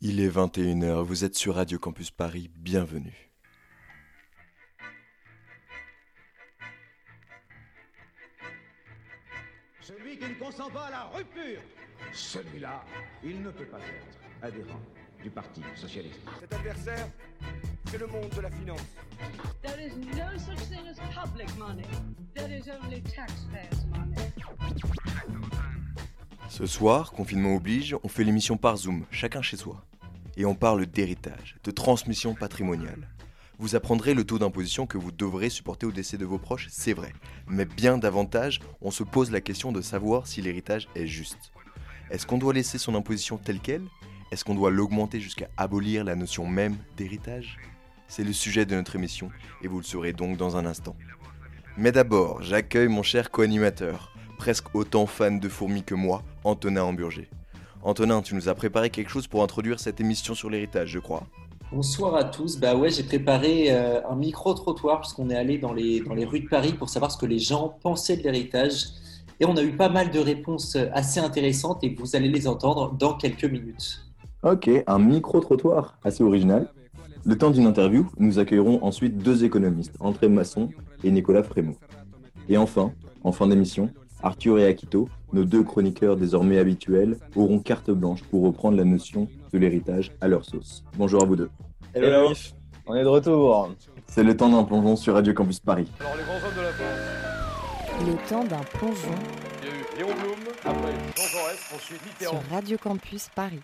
Il est 21h, vous êtes sur Radio Campus Paris, bienvenue. Celui qui ne consent pas à la rupture, celui-là, il ne peut pas être adhérent du Parti Socialiste. Cet adversaire, c'est le monde de la finance. There is no such thing as public money. There is only taxpayers' money. Ce soir, confinement oblige, on fait l'émission par Zoom, chacun chez soi. Et on parle d'héritage, de transmission patrimoniale. Vous apprendrez le taux d'imposition que vous devrez supporter au décès de vos proches, c'est vrai. Mais bien davantage, on se pose la question de savoir si l'héritage est juste. Est-ce qu'on doit laisser son imposition telle qu'elle? Est-ce qu'on doit l'augmenter jusqu'à abolir la notion même d'héritage? C'est le sujet de notre émission et vous le saurez donc dans un instant. Mais d'abord, j'accueille mon cher co-animateur, presque autant fan de fourmis que moi, Antonin Hamburger. Antonin, tu nous as préparé quelque chose pour introduire cette émission sur l'héritage, je crois. Bonsoir à tous. Bah ouais, j'ai préparé euh, un micro-trottoir puisqu'on est allé dans les, dans les rues de Paris pour savoir ce que les gens pensaient de l'héritage. Et on a eu pas mal de réponses assez intéressantes et vous allez les entendre dans quelques minutes. Ok, un micro-trottoir, assez original. Le temps d'une interview, nous accueillerons ensuite deux économistes, André Masson et Nicolas Frémaux. Et enfin, en fin d'émission, Arthur et Akito, nos deux chroniqueurs désormais habituels, auront carte blanche pour reprendre la notion de l'héritage à leur sauce. Bonjour à vous deux. Hello, on est de retour. C'est le temps d'un plongeon sur Radio Campus Paris. Alors, les grands hommes de la France, Le temps d'un plongeon il y a eu Léon Blum, après Jean Jaurès, ensuite sur. Radio Campus Paris.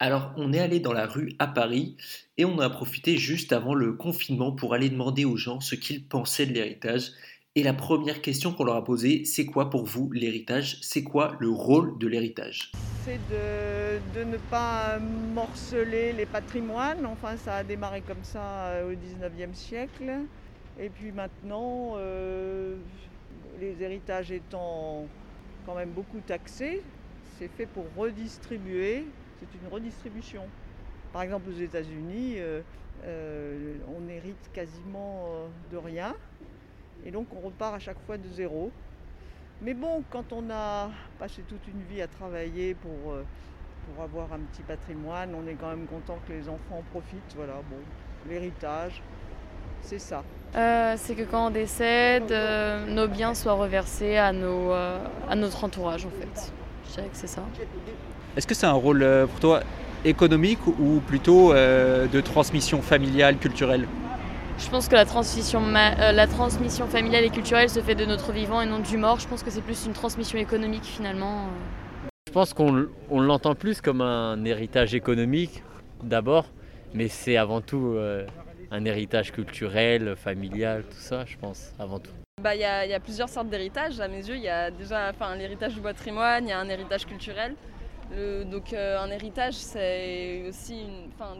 Alors, on est allé dans la rue à Paris et on a profité juste avant le confinement pour aller demander aux gens ce qu'ils pensaient de l'héritage. Et la première question qu'on leur a posée, c'est quoi pour vous l'héritage? C'est quoi le rôle de l'héritage? C'est de, ne pas morceler les patrimoines. Enfin, ça a démarré comme ça euh, au 19e siècle. Et puis maintenant, euh, les héritages étant quand même beaucoup taxés, c'est fait pour redistribuer. C'est une redistribution. Par exemple, aux États-Unis, euh, on hérite quasiment de rien. Et donc, on repart à chaque fois de zéro. Mais bon, quand on a passé toute une vie à travailler pour, euh, pour avoir un petit patrimoine, on est quand même content que les enfants en profitent. Voilà, bon, l'héritage, c'est ça. Euh, c'est que quand on décède, euh, nos biens soient reversés à, nos, euh, à notre entourage en fait. Je dirais que c'est ça. Est-ce que c'est un rôle pour toi économique ou plutôt euh, de transmission familiale, culturelle? Je pense que la transmission, ma- euh, la transmission familiale et culturelle se fait de notre vivant et non du mort. Je pense que c'est plus une transmission économique finalement. Je pense qu'on l- on l'entend plus comme un héritage économique d'abord, mais c'est avant tout euh, un héritage culturel, familial, tout ça, je pense, avant tout. Bah, il y, a y a plusieurs sortes d'héritage. À mes yeux, il y a déjà enfin, l'héritage du patrimoine, il y a un héritage culturel. Le- donc euh, un héritage, c'est aussi,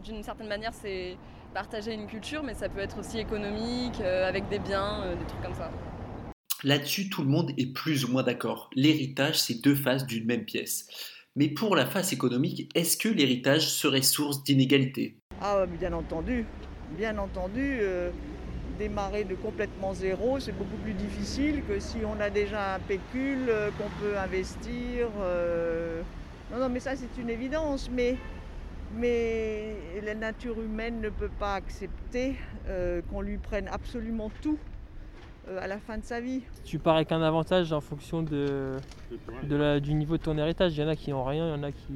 d'une certaine manière, c'est partager une culture, mais ça peut être aussi économique, euh, avec des biens, euh, des trucs comme ça. Là-dessus, tout le monde est plus ou moins d'accord. L'héritage, c'est deux faces d'une même pièce. Mais pour la face économique, est-ce que l'héritage serait source d'inégalité Ah, bien entendu, bien entendu, euh, démarrer de complètement zéro, c'est beaucoup plus difficile que si on a déjà un pécule euh, qu'on peut investir. euh. Non, non, mais ça c'est une évidence, mais, mais la nature humaine ne peut pas accepter euh, qu'on lui prenne absolument tout euh, à la fin de sa vie. tu pars avec un avantage en fonction de, de la- du niveau de ton héritage. Il y en a qui n'ont rien, il y en a qui,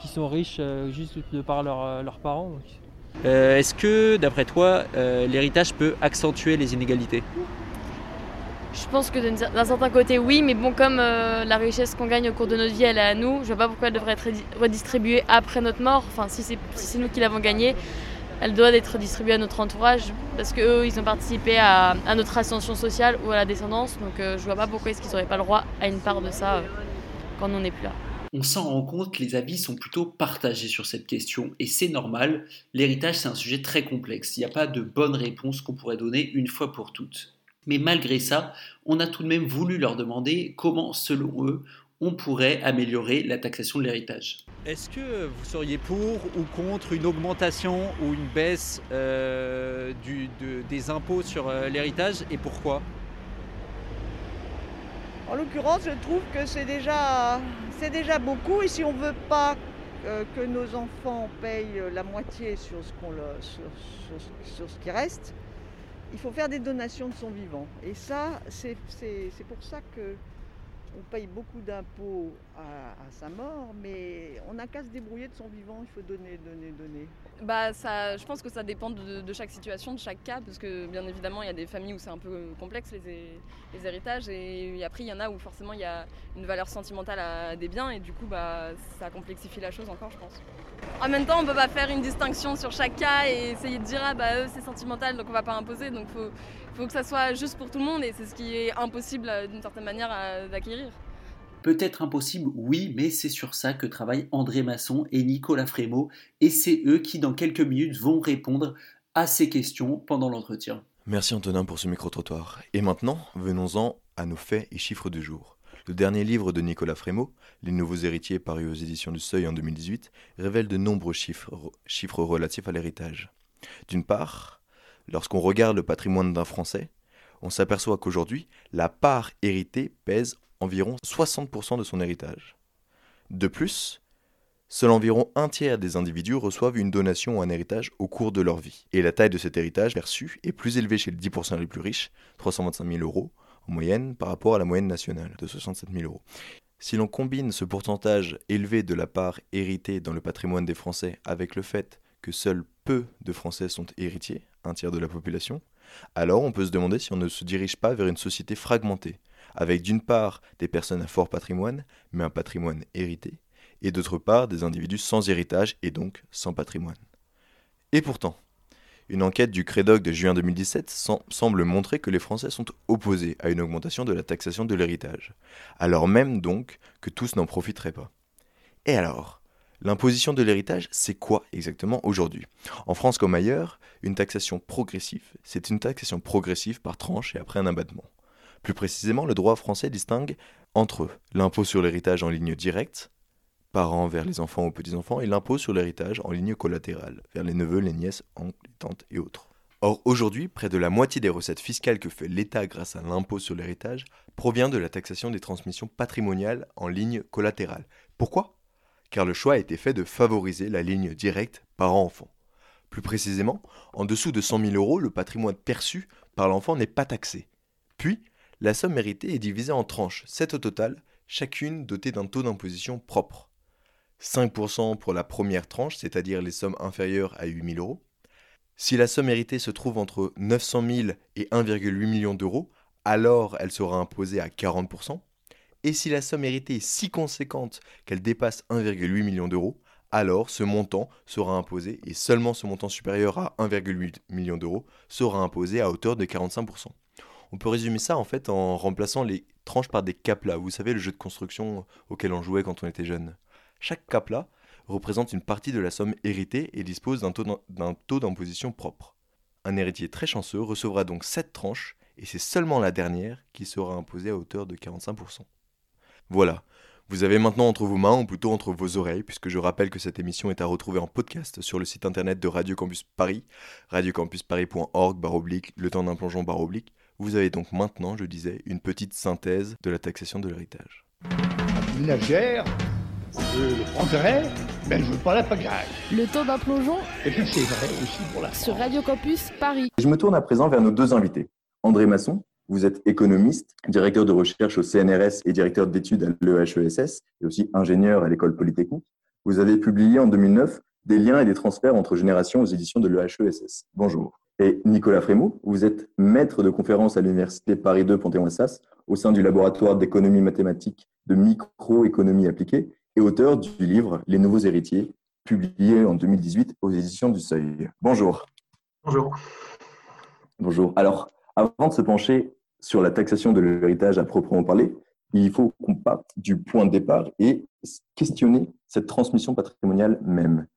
qui sont riches euh, juste de par leur, leurs parents. Euh, Est-ce que, d'après toi, euh, l'héritage peut accentuer les inégalités? Je pense que d'un certain côté, oui, mais bon, comme euh, la richesse qu'on gagne au cours de notre vie, elle est à nous, je vois pas pourquoi elle devrait être redi- redistribuée après notre mort. Enfin, si c'est nous qui l'avons gagnée, elle doit être distribuée à notre entourage parce qu'eux, ils ont participé à, à notre ascension sociale ou à la descendance. Donc, euh, je vois pas pourquoi est-ce qu'ils n'auraient pas le droit à une part de ça euh, quand on n'est plus là. On s'en rend compte, les avis sont plutôt partagés sur cette question, et c'est normal, l'héritage c'est un sujet très complexe, il n'y a pas de bonne réponse qu'on pourrait donner une fois pour toutes. Mais malgré ça, on a tout de même voulu leur demander comment, selon eux, on pourrait améliorer la taxation de l'héritage. Est-ce que vous seriez pour ou contre une augmentation ou une baisse euh, du- de- des impôts sur euh, l'héritage et pourquoi? En l'occurrence, je trouve que c'est déjà, c'est déjà beaucoup et si on ne veut pas euh, que nos enfants payent la moitié sur ce, qu'on le- sur- sur- sur ce qui reste, il faut faire des donations de son vivant. Et ça, c'est pour ça que on paye beaucoup d'impôts à sa mort, mais on n'a qu'à se débrouiller de son vivant, il faut donner, donner, donner. Bah, ça, je pense que ça dépend de, chaque situation, de chaque cas, parce que bien évidemment, il y a des familles où c'est un peu complexe les, hé- les héritages, et après, il y en a où forcément il y a une valeur sentimentale à des biens, et du coup, bah, ça complexifie la chose encore, je pense. En même temps, on peut pas faire une distinction sur chaque cas et essayer de dire ah bah eux c'est sentimental donc on va pas imposer donc faut faut que ça soit juste pour tout le monde et c'est ce qui est impossible euh, d'une certaine manière d'acquérir. Peut-être impossible, oui, mais c'est sur ça que travaillent André Masson et Nicolas Frémaux, et c'est eux qui, dans quelques minutes, vont répondre à ces questions pendant l'entretien. Merci Antonin pour ce micro-trottoir. Et maintenant, venons-en à nos faits et chiffres du jour. Le dernier livre de Nicolas Frémaux, Les Nouveaux Héritiers, paru aux éditions du Seuil en 2018, révèle de nombreux chiffres, chiffres relatifs à l'héritage. D'une part, lorsqu'on regarde le patrimoine d'un Français, on s'aperçoit qu'aujourd'hui, la part héritée pèse environ 60% de son héritage. De plus, seul environ un tiers des individus reçoivent une donation ou un héritage au cours de leur vie. Et la taille de cet héritage perçu est plus élevée chez les 10% les plus riches, 325 000 euros en moyenne, par rapport à la moyenne nationale de 67 000 euros. Si l'on combine ce pourcentage élevé de la part héritée dans le patrimoine des Français avec le fait que seuls peu de Français sont héritiers, un tiers de la population, alors on peut se demander si on ne se dirige pas vers une société fragmentée, avec d'une part des personnes à fort patrimoine, mais un patrimoine hérité, et d'autre part des individus sans héritage et donc sans patrimoine. Et pourtant, une enquête du Crédoc de juin 2017 sem- semble montrer que les Français sont opposés à une augmentation de la taxation de l'héritage, alors même donc que tous n'en profiteraient pas. Et alors L'imposition de l'héritage, c'est quoi exactement aujourd'hui? En France comme ailleurs, une taxation progressive, c'est une taxation progressive par tranche et après un abattement. Plus précisément, le droit français distingue entre l'impôt sur l'héritage en ligne directe, parents vers les enfants ou petits-enfants, et l'impôt sur l'héritage en ligne collatérale, vers les neveux, les nièces, oncles, les tantes et autres. Or, aujourd'hui, près de la moitié des recettes fiscales que fait l'État grâce à l'impôt sur l'héritage provient de la taxation des transmissions patrimoniales en ligne collatérale. Pourquoi? Car le choix a été fait de favoriser la ligne directe parent-enfant. Plus précisément, en dessous de 100 000 euros, le patrimoine perçu par l'enfant n'est pas taxé. Puis, la somme méritée est divisée en tranches, 7 au total, chacune dotée d'un taux d'imposition propre. 5% pour la première tranche, c'est-à-dire les sommes inférieures à 8 000 euros. Si la somme héritée se trouve entre 900 000 et 1,8 million d'euros, alors elle sera imposée à 40%. Et si la somme héritée est si conséquente qu'elle dépasse 1,8 million d'euros, alors ce montant sera imposé et seulement ce montant supérieur à 1,8 million d'euros sera imposé à hauteur de 45%. On peut résumer ça en fait en remplaçant les tranches par des caplas. Vous savez, le jeu de construction auquel on jouait quand on était jeune. Chaque capla représente une partie de la somme héritée et dispose d'un taux d'imposition propre. Un héritier très chanceux recevra donc 7 tranches et c'est seulement la dernière qui sera imposée à hauteur de 45%. Voilà, vous avez maintenant entre vos mains, ou plutôt entre vos oreilles, puisque je rappelle que cette émission est à retrouver en podcast sur le site internet de Radio Campus Paris, radiocampusparis.org le temps d'un plongeon barre oblique. Vous avez donc maintenant, je disais, une petite synthèse de la taxation de l'héritage. ménagère, le prendrai, mais je veux pas la pagaille. Le temps d'un plongeon Et puis c'est vrai aussi pour la sur Radio Campus Paris. Je me tourne à présent vers nos deux invités. André Masson, vous êtes économiste, directeur de recherche au CNRS et directeur d'études à l'EHESS, et aussi ingénieur à l'école polytechnique. Vous avez publié en 2009 des liens et des transferts entre générations aux éditions de l'EHESS. Bonjour. Et Nicolas Frémaux, vous êtes maître de conférence à l'Université Paris 2 Panthéon-Assas au sein du laboratoire d'économie mathématique de microéconomie appliquée et auteur du livre Les nouveaux héritiers, publié en 2018 aux éditions du Seuil. Bonjour. Bonjour. Bonjour. Alors, avant de se pencher sur la taxation de l'héritage à proprement parler, il faut qu'on parte du point de départ et questionner cette transmission patrimoniale même.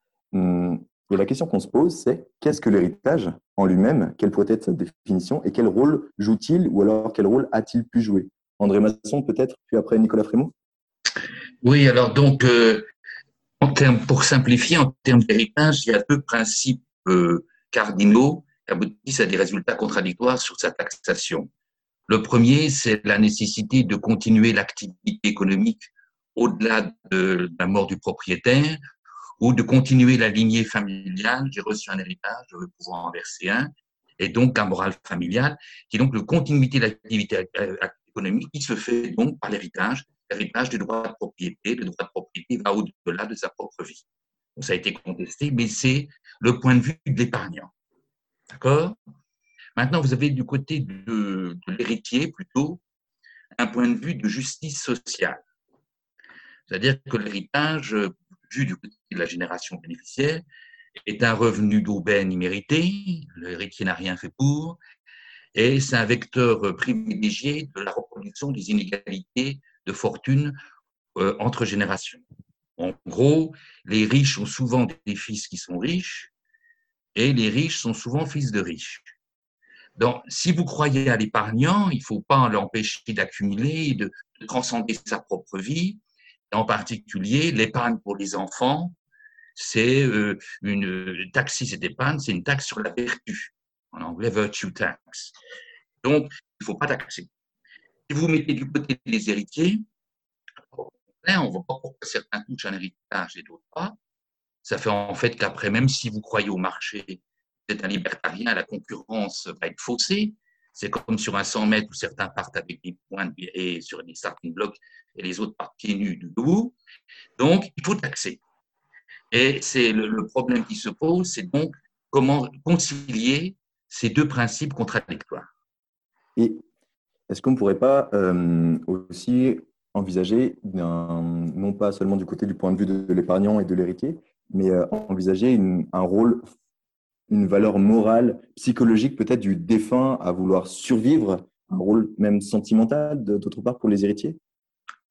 La question qu'on se pose, c'est qu'est-ce que l'héritage en lui-même Quelle pourrait être sa définition Et quel rôle joue-t-il Ou alors quel rôle a-t-il pu jouer? André Masson peut-être, puis après Nicolas Frémaux? Oui, alors donc, euh, pour simplifier, en termes d'héritage, il y a deux principes euh, cardinaux qui aboutissent à des résultats contradictoires sur sa taxation. Le premier, c'est la nécessité de continuer l'activité économique au-delà de la mort du propriétaire, ou de continuer la lignée familiale. J'ai reçu un héritage, je veux pouvoir en verser un, et donc un moral familial, qui est donc le continuité de l'activité euh, économique qui se fait donc par l'héritage, l'héritage du droit de propriété. Le droit de propriété va au-delà de sa propre vie. ça a été contesté, mais c'est le point de vue de l'épargnant. D'accord? Maintenant, vous avez du côté de l'héritier plutôt un point de vue de justice sociale. C'est-à-dire que l'héritage, vu du côté de la génération bénéficiaire, est un revenu d'aubaine immérité, l'héritier n'a rien fait pour, et c'est un vecteur privilégié de la reproduction des inégalités de fortune euh, entre générations. En gros, les riches ont souvent des fils qui sont riches, et les riches sont souvent fils de riches. Donc, si vous croyez à l'épargnant, il ne faut pas l'empêcher d'accumuler, de transcender sa propre vie. En particulier, l'épargne pour les enfants, c'est euh, une taxe épargne, c'est une taxe sur la vertu. En anglais, virtue tax. Donc, il ne faut pas taxer. Si vous mettez du côté des héritiers, on ne voit pas pourquoi certains touchent un héritage et d'autres pas. Ça fait en fait qu'après, même si vous croyez au marché, vous êtes un libertarien, la concurrence va être faussée. C'est comme sur un 100 mètres où certains partent avec des points et sur des starting blocks et les autres partent pieds nus debout. Donc, il faut taxer. Et c'est le, problème qui se pose, c'est donc comment concilier ces deux principes contradictoires. Et est-ce qu'on ne pourrait pas euh, aussi envisager, non pas seulement du côté du point de vue de, l'épargnant et de l'héritier, mais euh, envisager un rôle, une valeur morale, psychologique peut-être du défunt à vouloir survivre, un rôle même sentimental d'autre part pour les héritiers?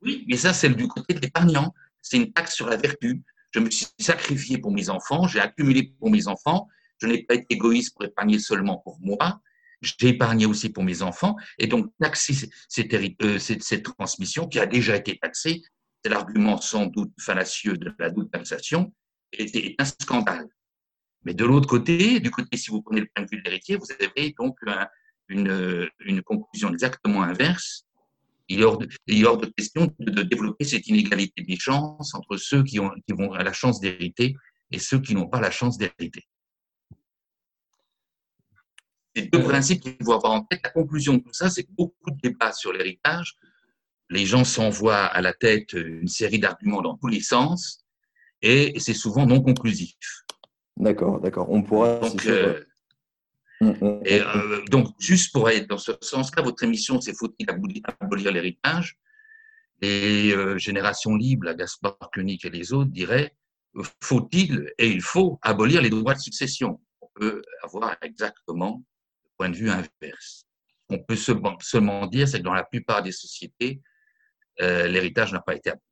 Oui, mais ça c'est du côté de l'épargnant. C'est une taxe sur la vertu. Je me suis sacrifié pour mes enfants, j'ai accumulé pour mes enfants. Je n'ai pas été égoïste pour épargner seulement pour moi. J'ai épargné aussi pour mes enfants. Et donc, taxer cette, euh, cette, transmission qui a déjà été taxée, c'est l'argument sans doute fallacieux de la double taxation, est, un scandale. Mais de l'autre côté, du côté, si vous prenez le point de vue de l'héritier, vous avez donc une, une conclusion exactement inverse il est hors de, question de, développer cette inégalité des chances entre ceux qui, ont, qui vont à la chance d'hériter et ceux qui n'ont pas la chance d'hériter. C'est deux principes qu'il faut avoir en tête. La conclusion de tout ça, c'est que beaucoup de débats sur l'héritage, les gens s'envoient à la tête une série d'arguments dans tous les sens et c'est souvent non conclusif. D'accord, d'accord. On pourra. Mm, mm, et mm. Euh, donc, juste pour être dans ce sens-là, votre émission, c'est Faut-il abolir, l'héritage? Les euh, générations libres, la Gaspard Koenig et les autres diraient Faut-il et il faut abolir les droits de succession? On peut avoir exactement le point de vue inverse. On peut seulement dire, c'est que dans la plupart des sociétés, euh, l'héritage n'a pas été aboli.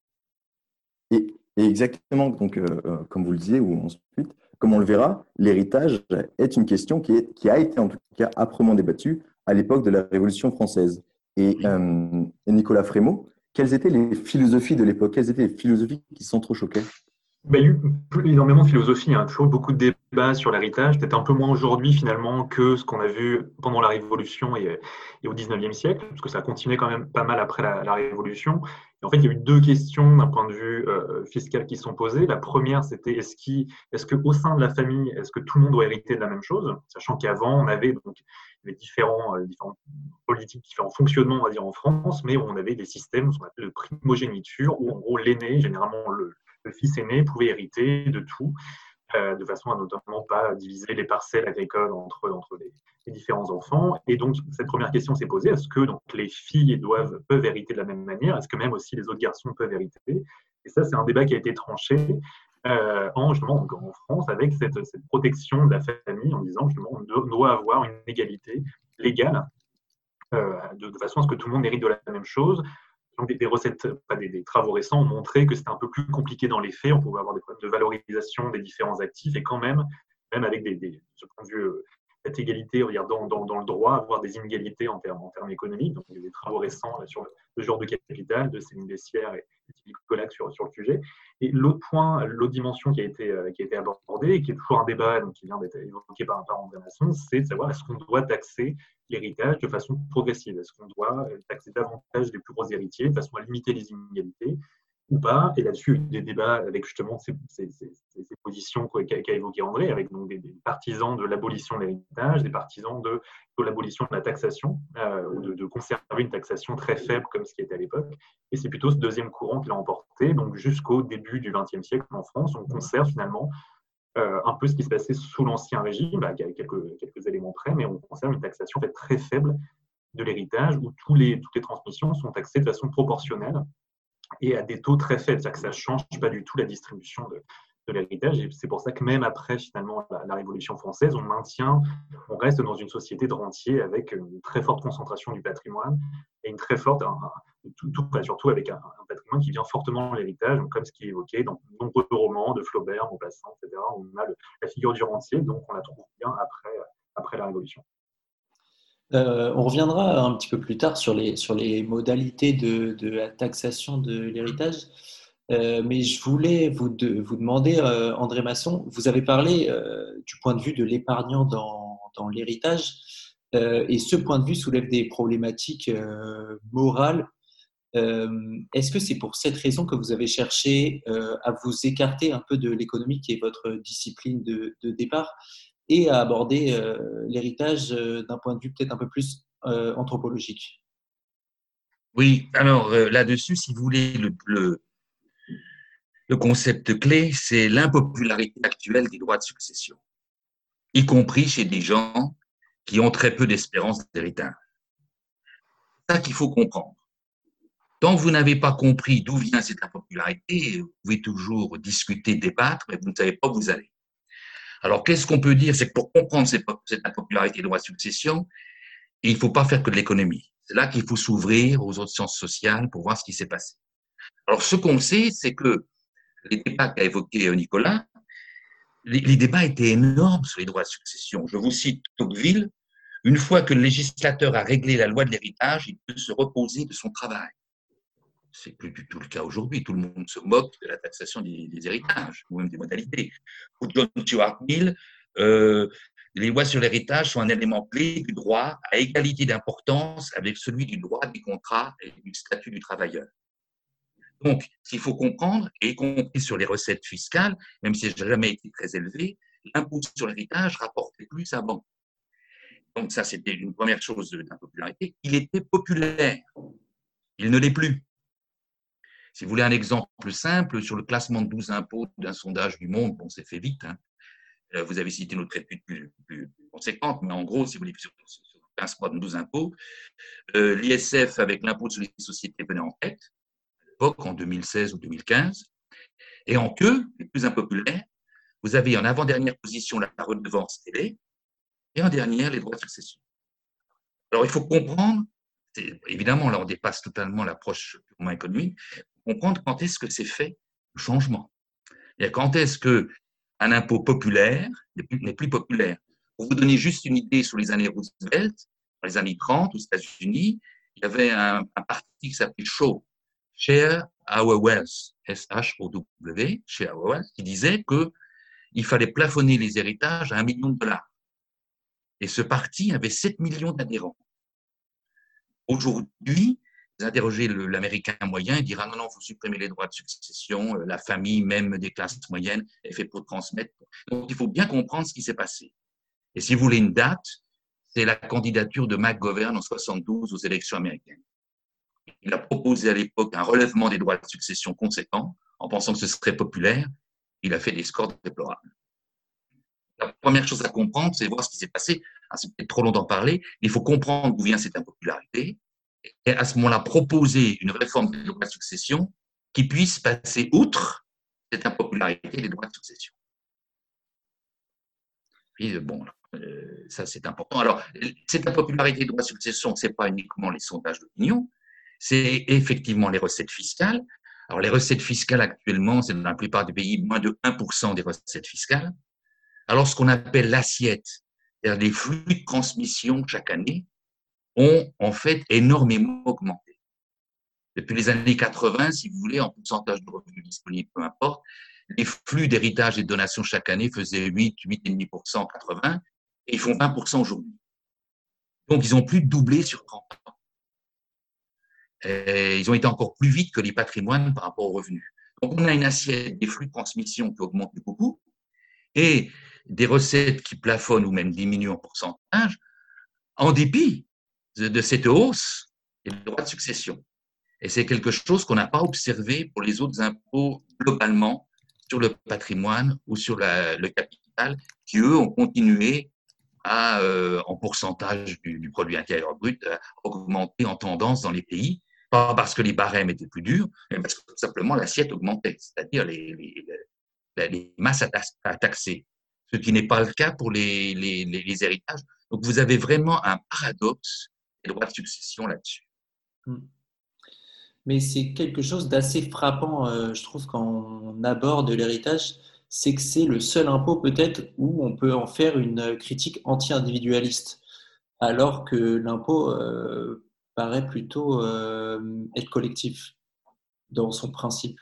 Et, et, exactement, donc, comme vous le disiez, ou ensuite, comme on le verra, l'héritage est une question qui, est, qui, a été en tout cas âprement débattue à l'époque de la Révolution française. Et, euh, Nicolas Frémaux, quelles étaient les philosophies de l'époque? Quelles étaient les philosophies qui s'entrechoquaient? Bah, il y a eu énormément de philosophie, hein. toujours beaucoup de débats sur l'héritage, peut-être un peu moins aujourd'hui finalement que ce qu'on a vu pendant la Révolution et, au 19e siècle, parce que ça a continué quand même pas mal après la, Révolution. En fait, il y a eu deux questions d'un point de vue euh, fiscal qui sont posées. La première, c'était est-ce est qu'au sein de la famille, est-ce que tout le monde doit hériter de la même chose? Sachant qu'avant, on avait donc les différents, euh, différentes politiques, différents fonctionnements, on va dire, en France, mais on avait des systèmes, ce qu'on appelle le primogéniture, où en gros l'aîné, généralement le le fils aîné pouvait hériter de tout, de façon à notamment pas diviser les parcelles agricoles entre, les, différents enfants. Et donc, cette première question s'est posée, est-ce que donc, les filles doivent, peuvent hériter de la même manière? Est-ce que même aussi les autres garçons peuvent hériter? Et ça, c'est un débat qui a été tranché euh, en, France avec cette, cette, protection de la famille en disant justement on doit avoir une égalité légale euh, de, de, façon à ce que tout le monde hérite de la même chose, des, recettes, pas des, travaux récents ont montré que c'était un peu plus compliqué dans les faits. On pouvait avoir des problèmes de valorisation des différents actifs et quand même, même avec des, ce point de vue, euh, cette égalité, dans, dans, le droit, avoir des inégalités en termes, en termes économiques. Donc, il y a des travaux récents sur le, genre de capital de Céline Bessière et Philippe Colac sur, sur le sujet. Et l'autre point, l'autre dimension qui a été, euh, qui a été abordée et qui est toujours un débat donc, qui vient d'être évoqué par, par André Masson, c'est de savoir est-ce qu'on doit taxer l'héritage de façon progressive? Est-ce qu'on doit taxer davantage les plus gros héritiers de façon à limiter les inégalités? Ou pas. Et là-dessus, il y a eu des débats avec justement ces, positions qu'a qu évoquées André, avec donc des, partisans de l'abolition de l'héritage, des partisans de, l'abolition de la taxation, euh, de, conserver une taxation très faible comme ce qui était à l'époque. Et c'est plutôt ce deuxième courant qui l'a emporté. Donc jusqu'au début du XXe siècle en France, on conserve finalement euh, un peu ce qui se passait sous l'Ancien Régime, bah, avec quelques, quelques éléments près, mais on conserve une taxation très faible de l'héritage où toutes les transmissions sont taxées de façon proportionnelle et à des taux très faibles, c'est-à-dire que ça ne change pas du tout la distribution de, de l'héritage. Et c'est pour ça que même après finalement la, Révolution française, on maintient, on reste dans une société de rentiers avec une très forte concentration du patrimoine et une très forte, surtout avec un, patrimoine qui vient fortement de l'héritage, comme ce qui est évoqué dans nombreux romans de Flaubert, Maupassant, etc. On a la figure du rentier, donc on la trouve bien après, après la Révolution. Euh, on reviendra un petit peu plus tard sur les, modalités de, la taxation de l'héritage. Euh, mais je voulais vous, de, vous demander, euh, André Masson, vous avez parlé du point de vue de l'épargnant dans, l'héritage, et ce point de vue soulève des problématiques morales. Est-ce que c'est pour cette raison que vous avez cherché à vous écarter un peu de l'économie qui est votre discipline de départ? Et à aborder euh, l'héritage euh, d'un point de vue peut-être un peu plus euh, anthropologique. Oui, alors là-dessus, si vous voulez, le, le, le concept clé, c'est l'impopularité actuelle des droits de succession, y compris chez des gens qui ont très peu d'espérance d'héritage. C'est ça qu'il faut comprendre. Tant que vous n'avez pas compris d'où vient cette impopularité, vous pouvez toujours discuter, débattre, mais vous ne savez pas où vous allez. Alors, qu'est-ce qu'on peut dire? C'est que pour comprendre cette, impopularité des droits de succession, il ne faut pas faire que de l'économie. C'est là qu'il faut s'ouvrir aux autres sciences sociales pour voir ce qui s'est passé. Alors, ce qu'on sait, c'est que les débats qu'a évoqué Nicolas, les, les, débats étaient énormes sur les droits de succession. Je vous cite Tocqueville, une fois que le législateur a réglé la loi de l'héritage, il peut se reposer de son travail c'est plus du tout le cas aujourd'hui. Tout le monde se moque de la taxation des, héritages ou même des modalités. Pour John Stuart Mill, euh, les lois sur l'héritage sont un élément clé du droit à égalité d'importance avec celui du droit des contrats et du statut du travailleur. Donc, ce qu'il faut comprendre, et y compris sur les recettes fiscales, même si ça n'a jamais été très élevé, l'impôt sur l'héritage rapportait plus avant. Donc ça, c'était une première chose d'impopularité. Il était populaire. Il ne l'est plus. Si vous voulez un exemple simple, sur le classement de 12 impôts d'un sondage du Monde, bon, c'est fait vite, hein. Euh, vous avez cité notre étude plus, plus, conséquente, mais en gros, si vous voulez, sur, sur 15 de 12 impôts, euh, l'ISF avec l'impôt sur les sociétés venait en tête, à l'époque, en 2016 ou 2015, et en queue, les plus impopulaires, vous avez en avant-dernière position la redevance télé, et en dernière, les droits de succession. Alors, il faut comprendre, évidemment, là, on dépasse totalement l'approche purement économique, comprendre quand est-ce que c'est fait le changement. Et quand est-ce que un impôt populaire n'est plus, populaire? Pour vous donner juste une idée sur les années Roosevelt, dans les années 30 aux États-Unis, il y avait un, parti qui s'appelait Shaw, Share Our Wealth, S-H-O-W, qui disait que il fallait plafonner les héritages à un million de dollars. Et ce parti avait 7 millions d'adhérents. Aujourd'hui, interrogez l'Américain moyen, il dira non, non, il faut supprimer les droits de succession, euh, la famille, même des classes moyennes, est fait pour transmettre. Donc, il faut bien comprendre ce qui s'est passé. Et si vous voulez une date, c'est la candidature de McGovern en 72 aux élections américaines. Il a proposé à l'époque un relèvement des droits de succession conséquent, en pensant que ce serait populaire. Il a fait des scores déplorables. La première chose à comprendre, c'est voir ce qui s'est passé. Ah, c'est peut-être trop long d'en parler. Il faut comprendre d'où vient cette impopularité et à ce moment-là proposer une réforme des droits de succession qui puisse passer outre cette impopularité des droits de succession. Puis, bon, euh, ça c'est important. Alors, cette impopularité des droits de succession, ce n'est pas uniquement les sondages d'opinion, c'est effectivement les recettes fiscales. Alors, les recettes fiscales actuellement, c'est dans la plupart des pays moins de 1% des recettes fiscales. Alors, ce qu'on appelle l'assiette, c'est-à-dire les flux de transmission chaque année, ont en fait énormément augmenté. Depuis les années 80, si vous voulez, en pourcentage de revenus disponibles, peu importe, les flux d'héritage et de donations chaque année faisaient 8, 8,5% en 80 et ils font 20% aujourd'hui. Donc, ils ont plus doublé sur 30 ans. euh, ils ont été encore plus vite que les patrimoines par rapport aux revenus. Donc, on a une assiette des flux de transmission qui augmente beaucoup et des recettes qui plafonnent ou même diminuent en pourcentage en dépit de cette hausse des droits de succession. Et c'est quelque chose qu'on n'a pas observé pour les autres impôts globalement sur le patrimoine ou sur le capital, qui eux ont continué à, euh, en pourcentage du, produit intérieur brut, à augmenter en tendance dans les pays, pas parce que les barèmes étaient plus durs, mais parce que tout simplement l'assiette augmentait, c'est-à-dire les, les, masses à, taxer, ce qui n'est pas le cas pour les, les, héritages. Donc vous avez vraiment un paradoxe des droits de succession là-dessus. Hmm. Mais c'est quelque chose d'assez frappant, euh, je trouve, quand on aborde l'héritage, c'est que c'est le seul impôt peut-être où on peut en faire une critique anti-individualiste, alors que l'impôt euh, paraît plutôt euh, être collectif dans son principe.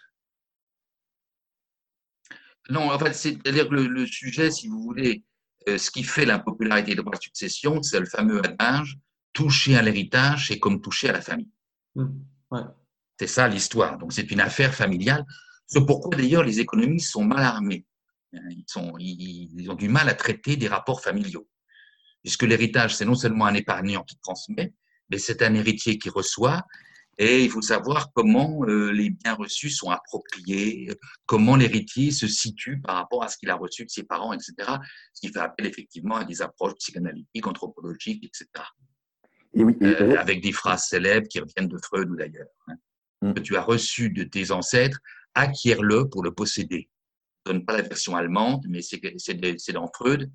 Non, en fait, c'est-à-dire que le, sujet, si vous voulez, ce qui fait l'impopularité de la succession, c'est le fameux adage toucher à l'héritage, c'est comme toucher à la famille. Mmh, ouais. C'est ça l'histoire. Donc c'est une affaire familiale. C'est pourquoi d'ailleurs les économistes sont mal armés. Ils, sont, ils, ont du mal à traiter des rapports familiaux. Puisque l'héritage, c'est non seulement un épargnant qui transmet, mais c'est un héritier qui reçoit. Et il faut savoir comment euh, les biens reçus sont appropriés, comment l'héritier se situe par rapport à ce qu'il a reçu de ses parents, etc. Ce qui fait appel effectivement à des approches psychanalytiques, anthropologiques, etc. Euh, avec des phrases célèbres qui reviennent de Freud ou d'ailleurs. Hein. Mm. que tu as reçu de tes ancêtres, acquiert-le pour le posséder. Je ne donne pas la version allemande, mais c'est dans Freud.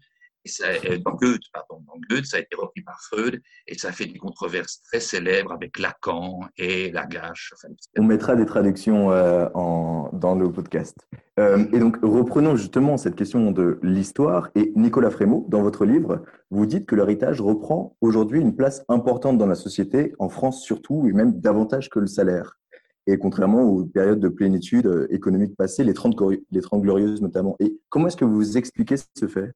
Et ça, euh, dans Goethe, pardon, dans ça a été repris par Freud et ça fait des controverses très célèbres avec Lacan et Lagache. On mettra des traductions euh, dans le podcast. Euh, et donc, reprenons justement cette question de l'histoire. Et Nicolas Frémaux, dans votre livre, vous dites que l'héritage reprend aujourd'hui une place importante dans la société, en France surtout, et même davantage que le salaire. Et contrairement aux périodes de plénitude économique passées, les 30, les 30 glorieuses notamment. Et comment est-ce que vous expliquez ce fait?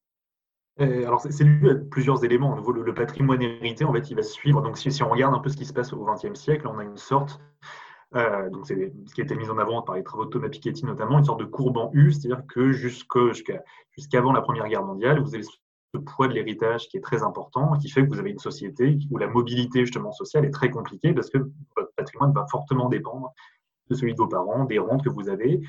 Euh, alors, c'est lui plusieurs éléments. Le, le, patrimoine hérité, en fait, il va suivre. Donc, si, on regarde un peu ce qui se passe au XXe siècle, on a une sorte, euh, donc c'est ce qui a été mis en avant par les travaux de Thomas Piketty notamment, une sorte de courbe en U, c'est-à-dire que jusqu'avant la Première Guerre mondiale, vous avez ce poids de l'héritage qui est très important, qui fait que vous avez une société où la mobilité justement sociale est très compliquée parce que votre patrimoine va fortement dépendre de celui de vos parents, des rentes que vous avez.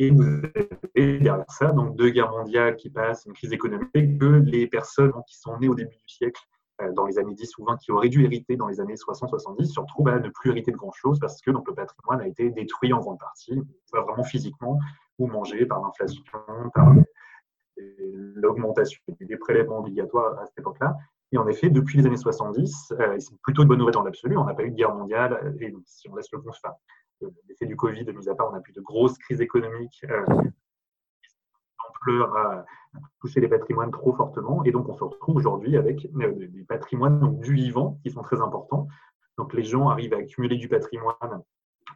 Et derrière ça, donc deux guerres mondiales qui passent, une crise économique, que les personnes qui sont nées au début du siècle, euh, dans les années 10 ou 20, qui auraient dû hériter dans les années 60-70, se retrouvent à ne plus hériter de grand-chose parce que donc, le patrimoine a été détruit en grande partie, vraiment physiquement, ou mangé par l'inflation, par l'augmentation des prélèvements obligatoires à cette époque-là. Et en effet, depuis les années 70, euh, c'est plutôt une bonne nouvelle dans l'absolu, on n'a pas eu de guerre mondiale, et si on laisse le constat, l'effet du Covid mis à part, on n'a plus de grosses crises économiques euh, d'ampleur à, toucher les patrimoines trop fortement, et donc on se retrouve aujourd'hui avec euh, des patrimoines donc, du vivant qui sont très importants. Donc les gens arrivent à accumuler du patrimoine.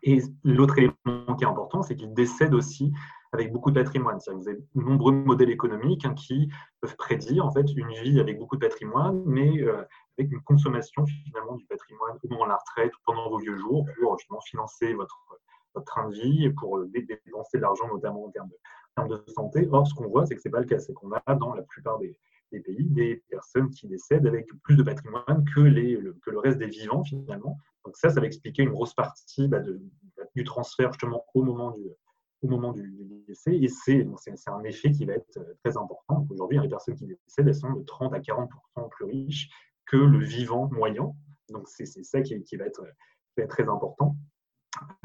Et l'autre élément qui est important, c'est qu'ils décèdent aussi avec beaucoup de patrimoine. Vous avez de nombreux modèles économiques hein, qui peuvent prédire en fait une vie avec beaucoup de patrimoine, mais euh, avec une consommation finalement du patrimoine au moment de la retraite ou pendant vos vieux jours pour justement financer votre, votre train de vie et pour euh, dépenser de l'argent notamment en termes de, termes de santé. Or, ce qu'on voit, c'est que ce n'est pas le cas. C'est qu'on a dans la plupart des, pays des personnes qui décèdent avec plus de patrimoine que, le, que le reste des vivants finalement. Donc ça, ça va expliquer une grosse partie bah, du transfert justement au moment du, au moment du, décès. Et c'est un effet qui va être euh, très important. Aujourd'hui, les personnes qui décèdent, elles sont de 30 à 40 plus riches que le vivant moyen. Donc, c'est ça qui, qui, va être, très important.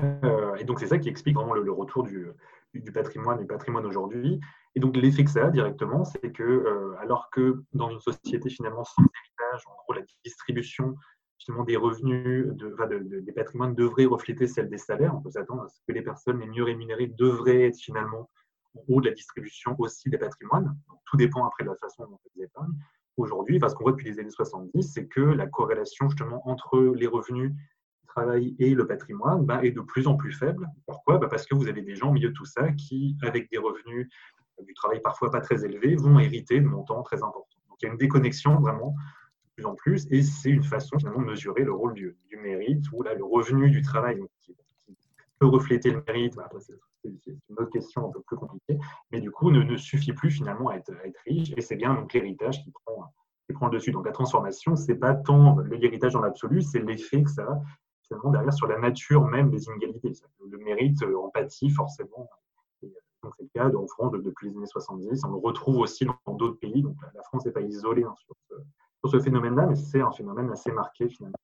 Euh, et donc, c'est ça qui explique vraiment le, retour du, du, patrimoine, du patrimoine aujourd'hui. Et donc, l'effet que ça a directement, c'est que, euh, alors que dans une société finalement sans héritage, en gros, la distribution justement des revenus, de, des patrimoines devraient refléter celle des salaires. On peut s'attendre à ce que les personnes les mieux rémunérées devraient être finalement en haut de la distribution aussi des patrimoines. tout dépend après de la façon dont elles épargnent. Aujourd'hui, parce qu'on voit depuis les années 70, c'est que la corrélation justement entre les revenus du travail et le patrimoine bah, est de plus en plus faible. Pourquoi? Bah, Parce que vous avez des gens au milieu de tout ça qui, avec des revenus du travail parfois pas très élevés, vont hériter de montants très importants. Donc il y a une déconnexion vraiment plus en plus, et c'est une façon finalement de mesurer le rôle du, mérite, ou là le revenu du travail qui, peut refléter le mérite. Bah, après, une autre question un peu plus compliquée, mais du coup ne, suffit plus finalement à être, riche, et c'est bien l'héritage qui prend, le dessus. Donc la transformation, c'est pas tant l'héritage dans l'absolu, c'est l'effet que ça a finalement derrière sur la nature même des inégalités. Le mérite en pâtit forcément donc c'est le cas en France depuis les années 70. On le retrouve aussi dans d'autres pays. Donc la France n'est pas isolée hein, sur ce, sur ce phénomène-là, mais c'est un phénomène assez marqué finalement.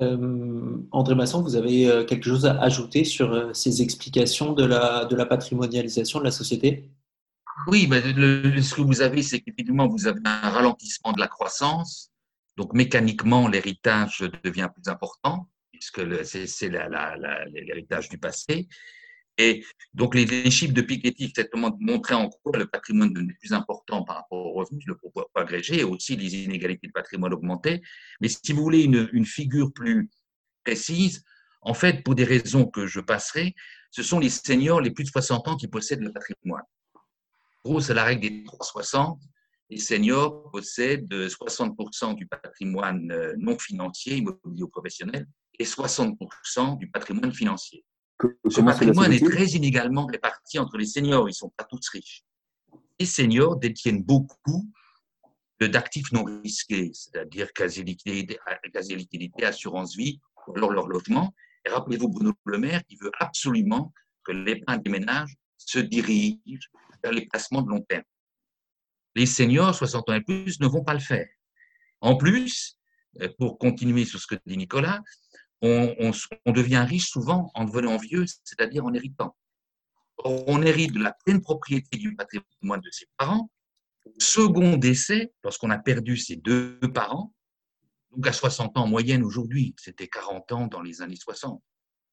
Euh, André Masson, vous avez euh, quelque chose à ajouter sur euh, ces explications de la, de la patrimonialisation de la société? Oui, ce que vous avez, c'est qu'évidemment, vous avez un ralentissement de la croissance. Donc mécaniquement, l'héritage devient plus important, puisque c'est l'héritage du passé. Et donc, les, chiffres de Piketty, exactement, montraient en quoi le patrimoine devenait plus important par rapport aux revenus, le pouvoir agrégé, et aussi les inégalités de patrimoine augmentaient. Mais si vous voulez une, une figure plus précise, en fait, pour des raisons que je passerai, ce sont les seniors les plus de 60 ans qui possèdent le patrimoine. En gros, c'est la règle des 360. Les seniors possèdent 60% du patrimoine euh, non financier, immobilier ou professionnel, et 60% du patrimoine financier. Ce patrimoine est très inégalement réparti entre les seniors, ils ne sont pas tous riches. Les seniors détiennent beaucoup d'actifs non risqués, c'est-à-dire quasi-liquidité, quasi assurance vie, ou alors leur logement. Et rappelez-vous Bruno Le Maire qui veut absolument que l'épargne des ménages se dirige vers les placements de long terme. Les seniors, 60 ans et plus, ne vont pas le faire. En plus, pour continuer sur ce que dit Nicolas, on, devient riche souvent en devenant vieux, c'est-à-dire en héritant. On hérite de la pleine propriété du patrimoine de ses parents. Au second décès, lorsqu'on a perdu ses deux parents, donc à 60 ans en moyenne aujourd'hui, c'était 40 ans dans les années 60.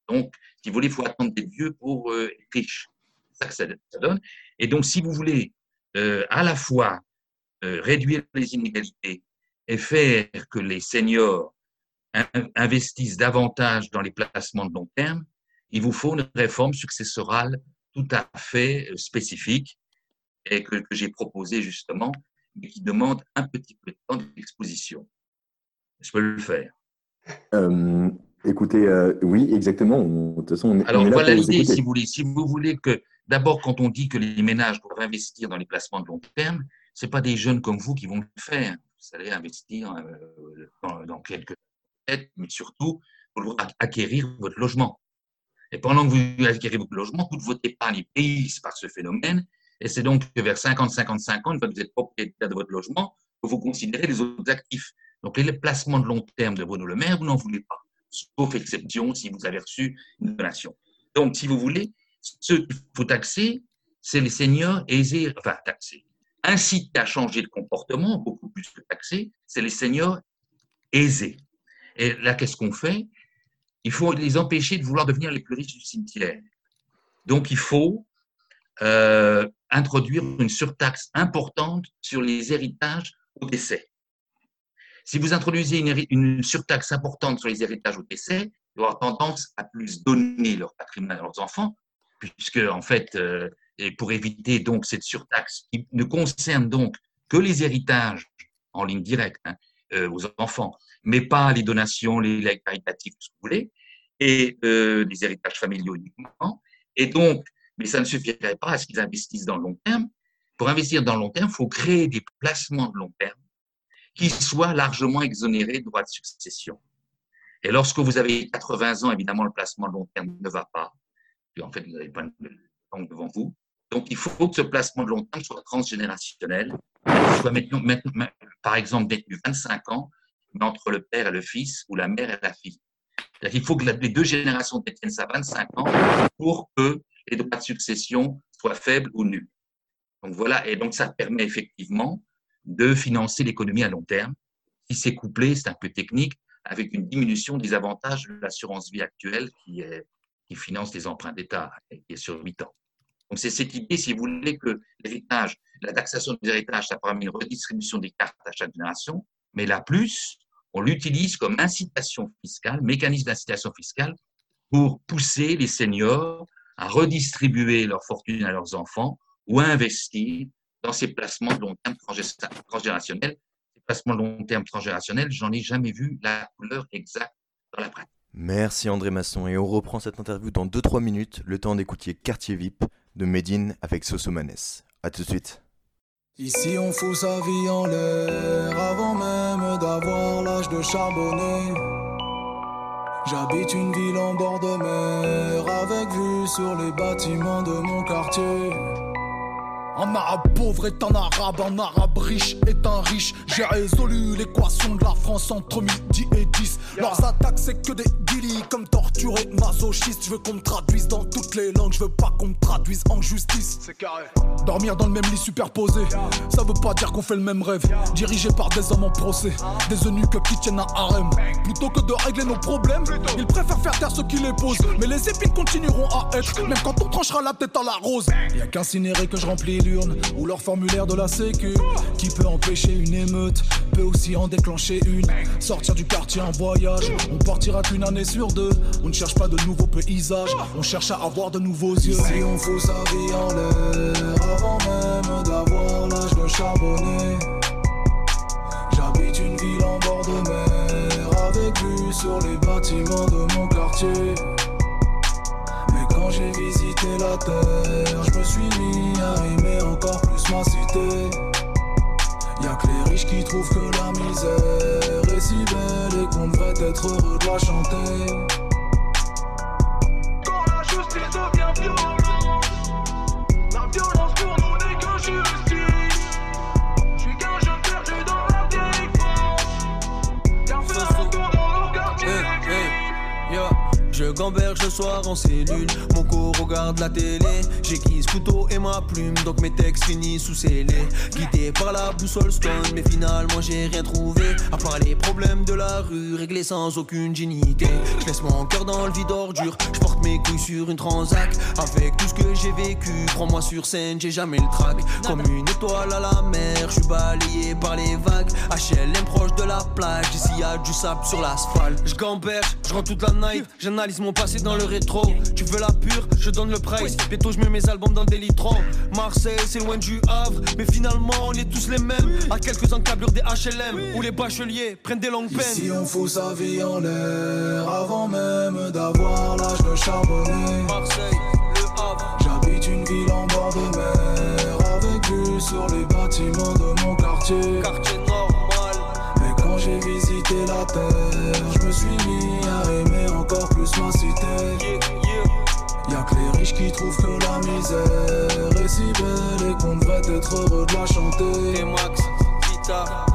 Donc, si vous voulez, il faut attendre des vieux pour euh, être riche. C'est ça que ça, donne. Et donc, si vous voulez euh, à la fois euh, réduire les inégalités et faire que les seniors investissent davantage dans les placements de long terme, il vous faut une réforme successorale tout à fait euh, spécifique et que, que j'ai proposée justement, mais qui demande un petit peu de temps d'exposition. Je peux le faire. Euh, écoutez, euh, oui, exactement. de toute façon, on est, Alors on est là voilà l'idée, si vous voulez. Si vous voulez que, d'abord, quand on dit que les ménages doivent investir dans les placements de long terme, ce pas des jeunes comme vous qui vont le faire. Vous allez investir dans, dans quelques mais surtout pour acquérir votre logement. Et pendant que vous acquérez votre logement, toute votre épargne est payée par ce phénomène. Et c'est donc vers 50-55 ans, une fois que vous êtes propriétaire de votre logement, que vous considérez les autres actifs. Donc les placements de long terme de Bruno Le Maire, vous n'en voulez pas, sauf exception si vous avez reçu une donation. Donc, si vous voulez, ce qu'il faut taxer, c'est les seniors aisés, enfin taxer, inciter à changer de comportement, beaucoup plus que taxer, c'est les seniors aisés. Et là, qu'est-ce qu'on fait? Il faut les empêcher de vouloir devenir les plus riches du cimetière. Donc, il faut euh, introduire une surtaxe importante sur les héritages au décès. Si vous introduisez une, surtaxe importante sur les héritages au décès, ils vont avoir tendance à plus donner leur patrimoine à leurs enfants, puisque en fait, euh, pour éviter donc cette surtaxe qui ne concerne donc que les héritages en ligne directe hein, euh, aux enfants, mais pas les donations, les legs caritatifs, tout ce que vous voulez, et euh, les héritages familiaux uniquement. Et donc, mais ça ne suffirait pas à ce qu'ils investissent dans le long terme. Pour investir dans le long terme, il faut créer des placements de long terme qui soient largement exonérés de droits de succession. Et lorsque vous avez 80 ans, évidemment, le placement de long terme ne va pas. En fait, vous n'avez pas de banque devant vous. Donc, il faut que ce placement de long terme soit transgénérationnel, soit maintenant, maintenant, par exemple détenu 25 ans, entre le père et le fils ou la mère et la fille. Qu'il faut que les deux générations détiennent ça 25 ans pour que les droits de succession soient faibles ou nuls. Donc voilà, et donc ça permet effectivement de financer l'économie à long terme. Si c'est couplé, c'est un peu technique, avec une diminution des avantages de l'assurance vie actuelle qui, finance les emprunts d'État et qui est sur 8 ans. Donc c'est cette idée, si vous voulez, que l'héritage, la taxation des héritages, ça permet une redistribution des cartes à chaque génération, mais la plus, on l'utilise comme incitation fiscale, mécanisme d'incitation fiscale, pour pousser les seniors à redistribuer leur fortune à leurs enfants ou à investir dans ces placements de long terme transgénérationnels placement long terme transgénérationnel, j'en ai jamais vu la couleur exacte dans la pratique. Merci André Masson et on reprend cette interview dans 2-3 minutes, le temps d'écouter Quartier VIP de Medine avec Sosomanes. A tout de suite. Ici on fout sa vie en l'air avant même d'avoir l'âge de charbonner. J'habite une ville en bord de mer avec vue sur les bâtiments de mon quartier. Un arabe pauvre est un arabe, un arabe riche est un riche. J'ai résolu l'équation de la France entre midi et 10. Leurs attaques, c'est que des guillis comme torturés, masochistes. Je veux qu'on me traduise dans toutes les langues, je veux pas qu'on me traduise en justice. C'est carré. Dormir dans le même lit superposé, ça veut pas dire qu'on fait le même rêve. Dirigé par des hommes en procès, des eunuques qui tiennent un harem. Plutôt que de régler nos problèmes, ils préfèrent faire taire ceux qui les posent. Mais les épines continueront à être, même quand on tranchera la tête à la rose. Y'a qu'incinéré que je remplis ou leur formulaire de la sécu. Qui peut empêcher une émeute, peut aussi en déclencher une. Sortir du quartier en voyage, on partira qu'une année sur deux. On ne cherche pas de nouveaux paysages, on cherche à avoir de nouveaux yeux. Ici, on fout sa vie en l'air avant même d'avoir l'âge de charbonner. J'habite une ville en bord de mer avec vue sur les bâtiments de mon quartier. Quand j'ai visité la terre, je me suis mis à aimer encore plus ma cité. Y'a que les riches qui trouvent que la misère est si belle et qu'on devrait être heureux de la chanter. Quand la justice devient violence, Je gamberge ce soir en cellule, mon corps regarde la télé. J'aiguise couteau et ma plume, donc mes textes finissent sous scellés. Guidé par la boussole stone, mais finalement j'ai rien trouvé. À part les problèmes de la rue, réglés sans aucune dignité. Je laisse mon cœur dans le vide ordure, je porte mes couilles sur une transac. Avec tout ce que j'ai vécu, prends-moi sur scène, j'ai jamais le trac. Comme une étoile à la mer, je suis balayé par les vagues. HLM proche de la plage, ici y a du sable sur l'asphalte. Je gamberge, je rentre toute la night, j'analyse mon passé dans le rétro. Tu veux la pure, je donne le price. Bientôt je mets mes albums dans des litrons. Marseille, c'est loin du Havre, mais finalement on est tous les mêmes. À quelques encablures des HLM, où les bacheliers prennent des longues peines. Ici on fout sa vie en l'air avant même d'avoir l'âge de charbonner. Marseille, le Havre. J'habite une ville en bord de mer avec vue sur les bâtiments de mon quartier. J'ai visité la terre, je me suis mis à aimer encore plus ma cité. Y'a que les riches qui trouvent que la misère est si belle et qu'on devrait être heureux de la chanter. Et Max, guitare.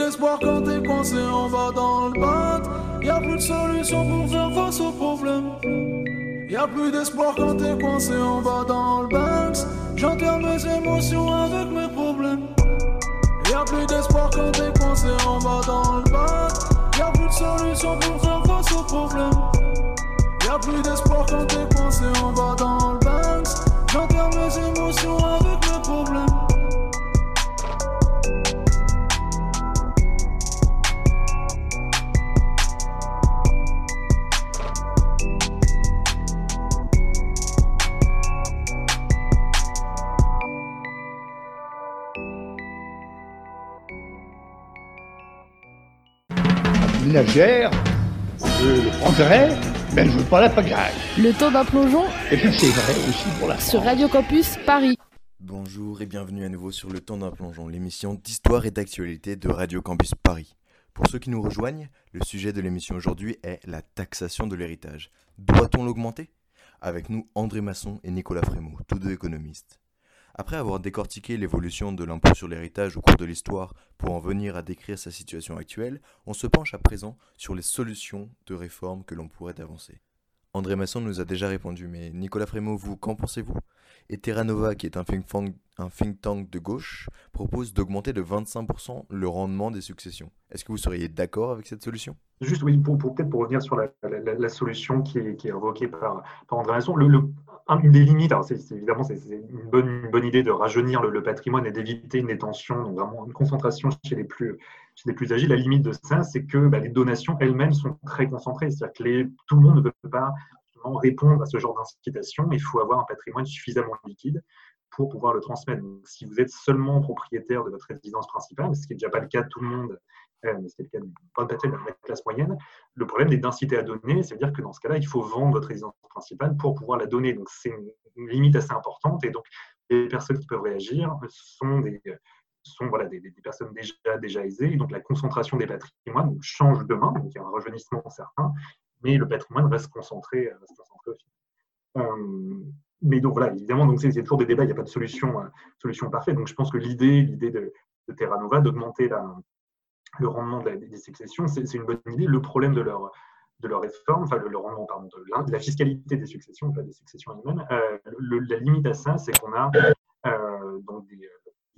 D'espoir quand t'es coincé en bas dans le bat. Y'a plus de solution pour faire face aux problèmes. Y'a plus d'espoir quand t'es coincé en bas dans le Banks. J'enterre mes émotions avec mes problèmes. Y'a plus d'espoir quand t'es coincé en bas dans le bat. Y'a plus de solution pour faire face aux problèmes. Y'a plus d'espoir quand t'es coincé en bas dans le Banks. J'enterre mes émotions avec mes problèmes. Ménagère, je le prendrai, mais je veux pas la pagaille. Le temps d'un plongeon Et c'est vrai aussi pour la sur. Radio Campus Paris. Bonjour et bienvenue à nouveau sur Le Temps d'un plongeon, l'émission d'histoire et d'actualité de Radio Campus Paris. Pour ceux qui nous rejoignent, le sujet de l'émission aujourd'hui est la taxation de l'héritage. Doit-on l'augmenter? Avec nous André Masson et Nicolas Frémaux, tous deux économistes. Après avoir décortiqué l'évolution de l'impôt sur l'héritage au cours de l'histoire pour en venir à décrire sa situation actuelle, on se penche à présent sur les solutions de réforme que l'on pourrait avancer. André Masson nous a déjà répondu, mais Nicolas Frémaux, vous, qu'en pensez-vous? Et Terra Nova, qui est un think tank, de gauche, propose d'augmenter de 25% le rendement des successions. Est-ce que vous seriez d'accord avec cette solution? Juste, oui, pour, peut-être pour revenir sur la, solution qui est, qui évoquée par, André Masson, une des limites, alors c'est- évidemment c'est une bonne, idée de rajeunir le, patrimoine et d'éviter une détention, donc vraiment une concentration chez les plus, chez les plus. La limite de ça, c'est que bah, les donations elles-mêmes sont très concentrées, c'est-à-dire que tout le monde ne peut pas répondre à ce genre d'incitation, il faut avoir un patrimoine suffisamment liquide pour pouvoir le transmettre. Donc, si vous êtes seulement propriétaire de votre résidence principale, ce qui n'est déjà pas le cas de tout le monde, mais c'est le cas bonne partie de la classe moyenne, le problème est d'inciter à donner, c'est-à-dire que dans ce cas-là, il faut vendre votre résidence principale pour pouvoir la donner. Donc c'est une, limite assez importante et donc les personnes qui peuvent réagir sont des sont voilà, des, des- des personnes déjà, aisées. Donc la concentration des patrimoines change demain, donc il y a un rajeunissement certain, mais le patrimoine reste concentré, reste concentré au final. Euh, mais donc voilà, évidemment, c'est toujours des débats, il n'y a pas de solution, euh, solution parfaite. Donc je pense que l'idée, l'idée de, de Terra Nova d'augmenter la, le rendement des successions, c'est une bonne idée. Le problème de leur, de leur réforme, enfin le, le rendement pardon, de, la fiscalité des successions, pas des successions elles-mêmes, euh, la limite à ça, c'est qu'on a euh, donc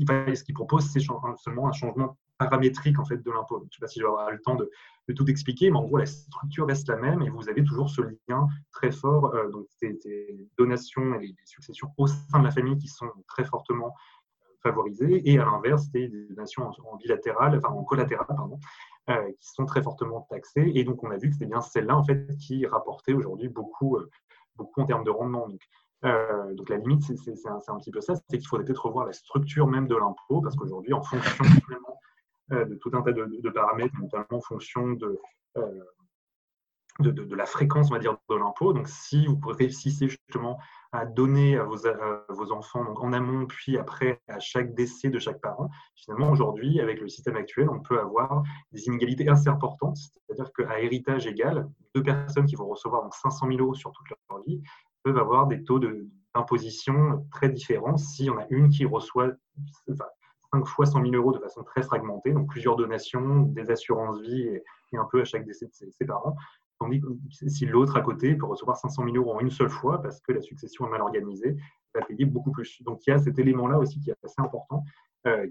va- ce qu'ils proposent, c'est seulement un changement paramétrique en fait de l'impôt. Je ne sais pas si je vais avoir le temps de, tout expliquer, mais en gros la structure reste la même et vous avez toujours ce lien très fort, euh, donc des donations et des successions au sein de la famille qui sont très fortement et à l'inverse, des des donations en, bilatéral, enfin en collatéral, pardon, euh, qui sont très fortement taxées. Et donc, on a vu que c'est bien celle-là, en fait, qui rapportait aujourd'hui beaucoup, euh, beaucoup en termes de rendement. Donc, euh, donc la limite, c'est un, petit peu ça, c'est qu'il faudrait peut-être revoir la structure même de l'impôt, parce qu'aujourd'hui, en fonction de tout un tas de, de paramètres, notamment en fonction de, de, la fréquence, on va dire, de l'impôt. Donc, si vous réussissez justement à donner à vos, vos enfants en amont, puis après à chaque décès de chaque parent, finalement, aujourd'hui, avec le système actuel, on peut avoir des inégalités assez importantes. C'est-à-dire qu'à héritage égal, deux personnes qui vont recevoir donc 500 000 euros sur toute leur vie peuvent avoir des taux d'imposition très différents s'il y en a une qui reçoit enfin, 5 fois 100 000 euros de façon très fragmentée, donc plusieurs donations, des assurances vie et, un peu à chaque décès de ses parents. Si l'autre à côté peut recevoir 500 000 euros en une seule fois parce que la succession est mal organisée, va payer beaucoup plus. Donc il y a cet élément-là aussi qui est assez important, euh,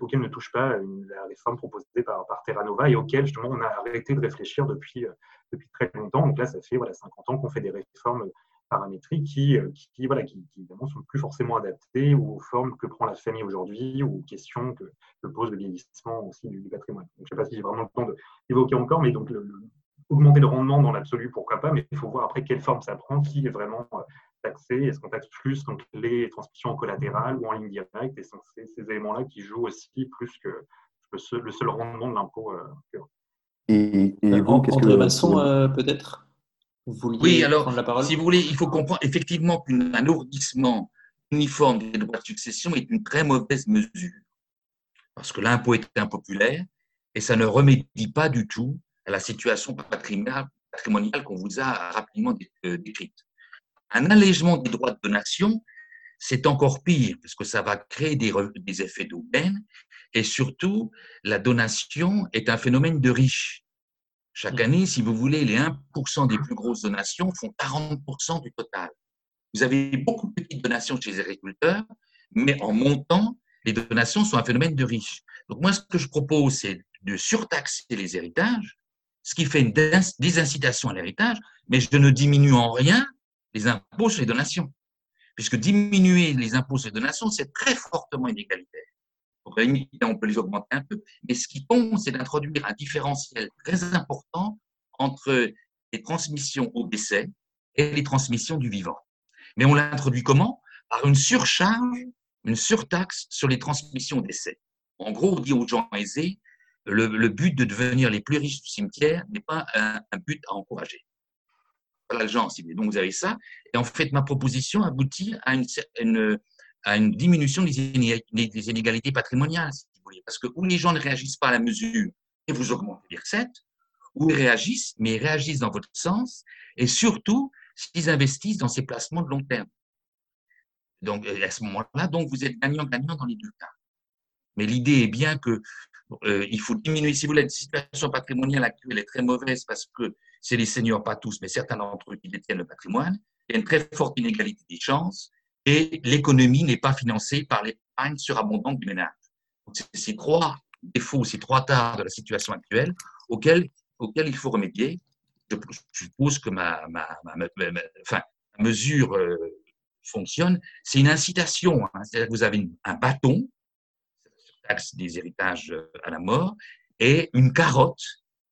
auquel ne touche pas la réforme proposée par, par Terra Nova et auquel justement on a arrêté de réfléchir depuis, euh, depuis très longtemps. Donc là, ça fait voilà, 50 ans qu'on fait des réformes paramétriques qui, euh, qui, voilà, qui, évidemment sont plus forcément adaptées aux formes que prend la famille aujourd'hui ou aux questions que, que pose le vieillissement aussi du, patrimoine. Je ne sais pas si j'ai vraiment le temps d'évoquer encore, mais donc le- augmenter le rendement dans l'absolu, pourquoi pas, mais il faut voir après quelle forme ça prend, qui est vraiment euh, taxé, est-ce qu'on taxe plus donc, les transmissions en collatéral ou en ligne directe, et c'est ces, ces éléments-là qui jouent aussi plus que le seul, le seul rendement de l'impôt. euh. Et, et vous, qu'est-ce que Masson, euh, peut-être Vous vouliez Oui, alors, prendre la parole? si vous voulez, il faut comprendre effectivement qu'un alourdissement uniforme des droits de succession est une très mauvaise mesure. Parce que l'impôt est impopulaire et ça ne remédie pas du tout à la situation patrimoniale, patrimoniale qu'on vous a rapidement euh, décrite. Un allègement des droits de donation, c'est encore pire parce que ça va créer des, des effets d'aubaine et surtout, la donation est un phénomène de riches. Chaque année, si vous voulez, les 1% des plus grosses donations font 40% du total. Vous avez beaucoup de petites donations chez les agriculteurs, mais en montant, les donations sont un phénomène de riches. Donc moi, ce que je propose, c'est de surtaxer les héritages, ce qui fait une dés- désincitation à l'héritage, mais je ne diminue en rien les impôts sur les donations. Puisque diminuer les impôts sur les donations, c'est très fortement inégalitaire. On peut les augmenter un peu, mais ce qui compte, c'est d'introduire un différentiel très important entre les transmissions au décès et les transmissions du vivant. Mais on l'introduit comment? Par une surcharge, une surtaxe sur les transmissions au décès. En gros, on dit aux gens aisés, le, le but de devenir les plus riches du cimetière n'est pas un, un but à encourager. Voilà le genre. Donc vous avez ça. Et en fait, ma proposition aboutit à une, une- à une diminution des inégalités patrimoniales, si vous voulez. Parce que où les gens ne réagissent pas à la mesure et vous augmentez les recettes, ou ils réagissent, mais ils réagissent dans votre sens, et surtout s'ils investissent dans ces placements de long terme. Donc, euh, à ce moment-là, donc, vous êtes gagnant-gagnant dans les deux cas. Mais l'idée est bien que euh, il faut diminuer. Si vous voulez, la situation patrimoniale actuelle est très mauvaise parce que c'est les seniors, pas tous, mais certains d'entre eux qui détiennent le patrimoine. Il y a une très forte inégalité des chances. et l'économie n'est pas financée par l'épargne surabondante du ménage. C'est ces trois défauts, ces trois tares de la situation actuelle auxquels, il faut remédier. Je suppose que ma, mesure euh, fonctionne. C'est une incitation, hein. c'est-à-dire que vous avez un bâton, taxe des héritages euh, à la mort, et une carotte,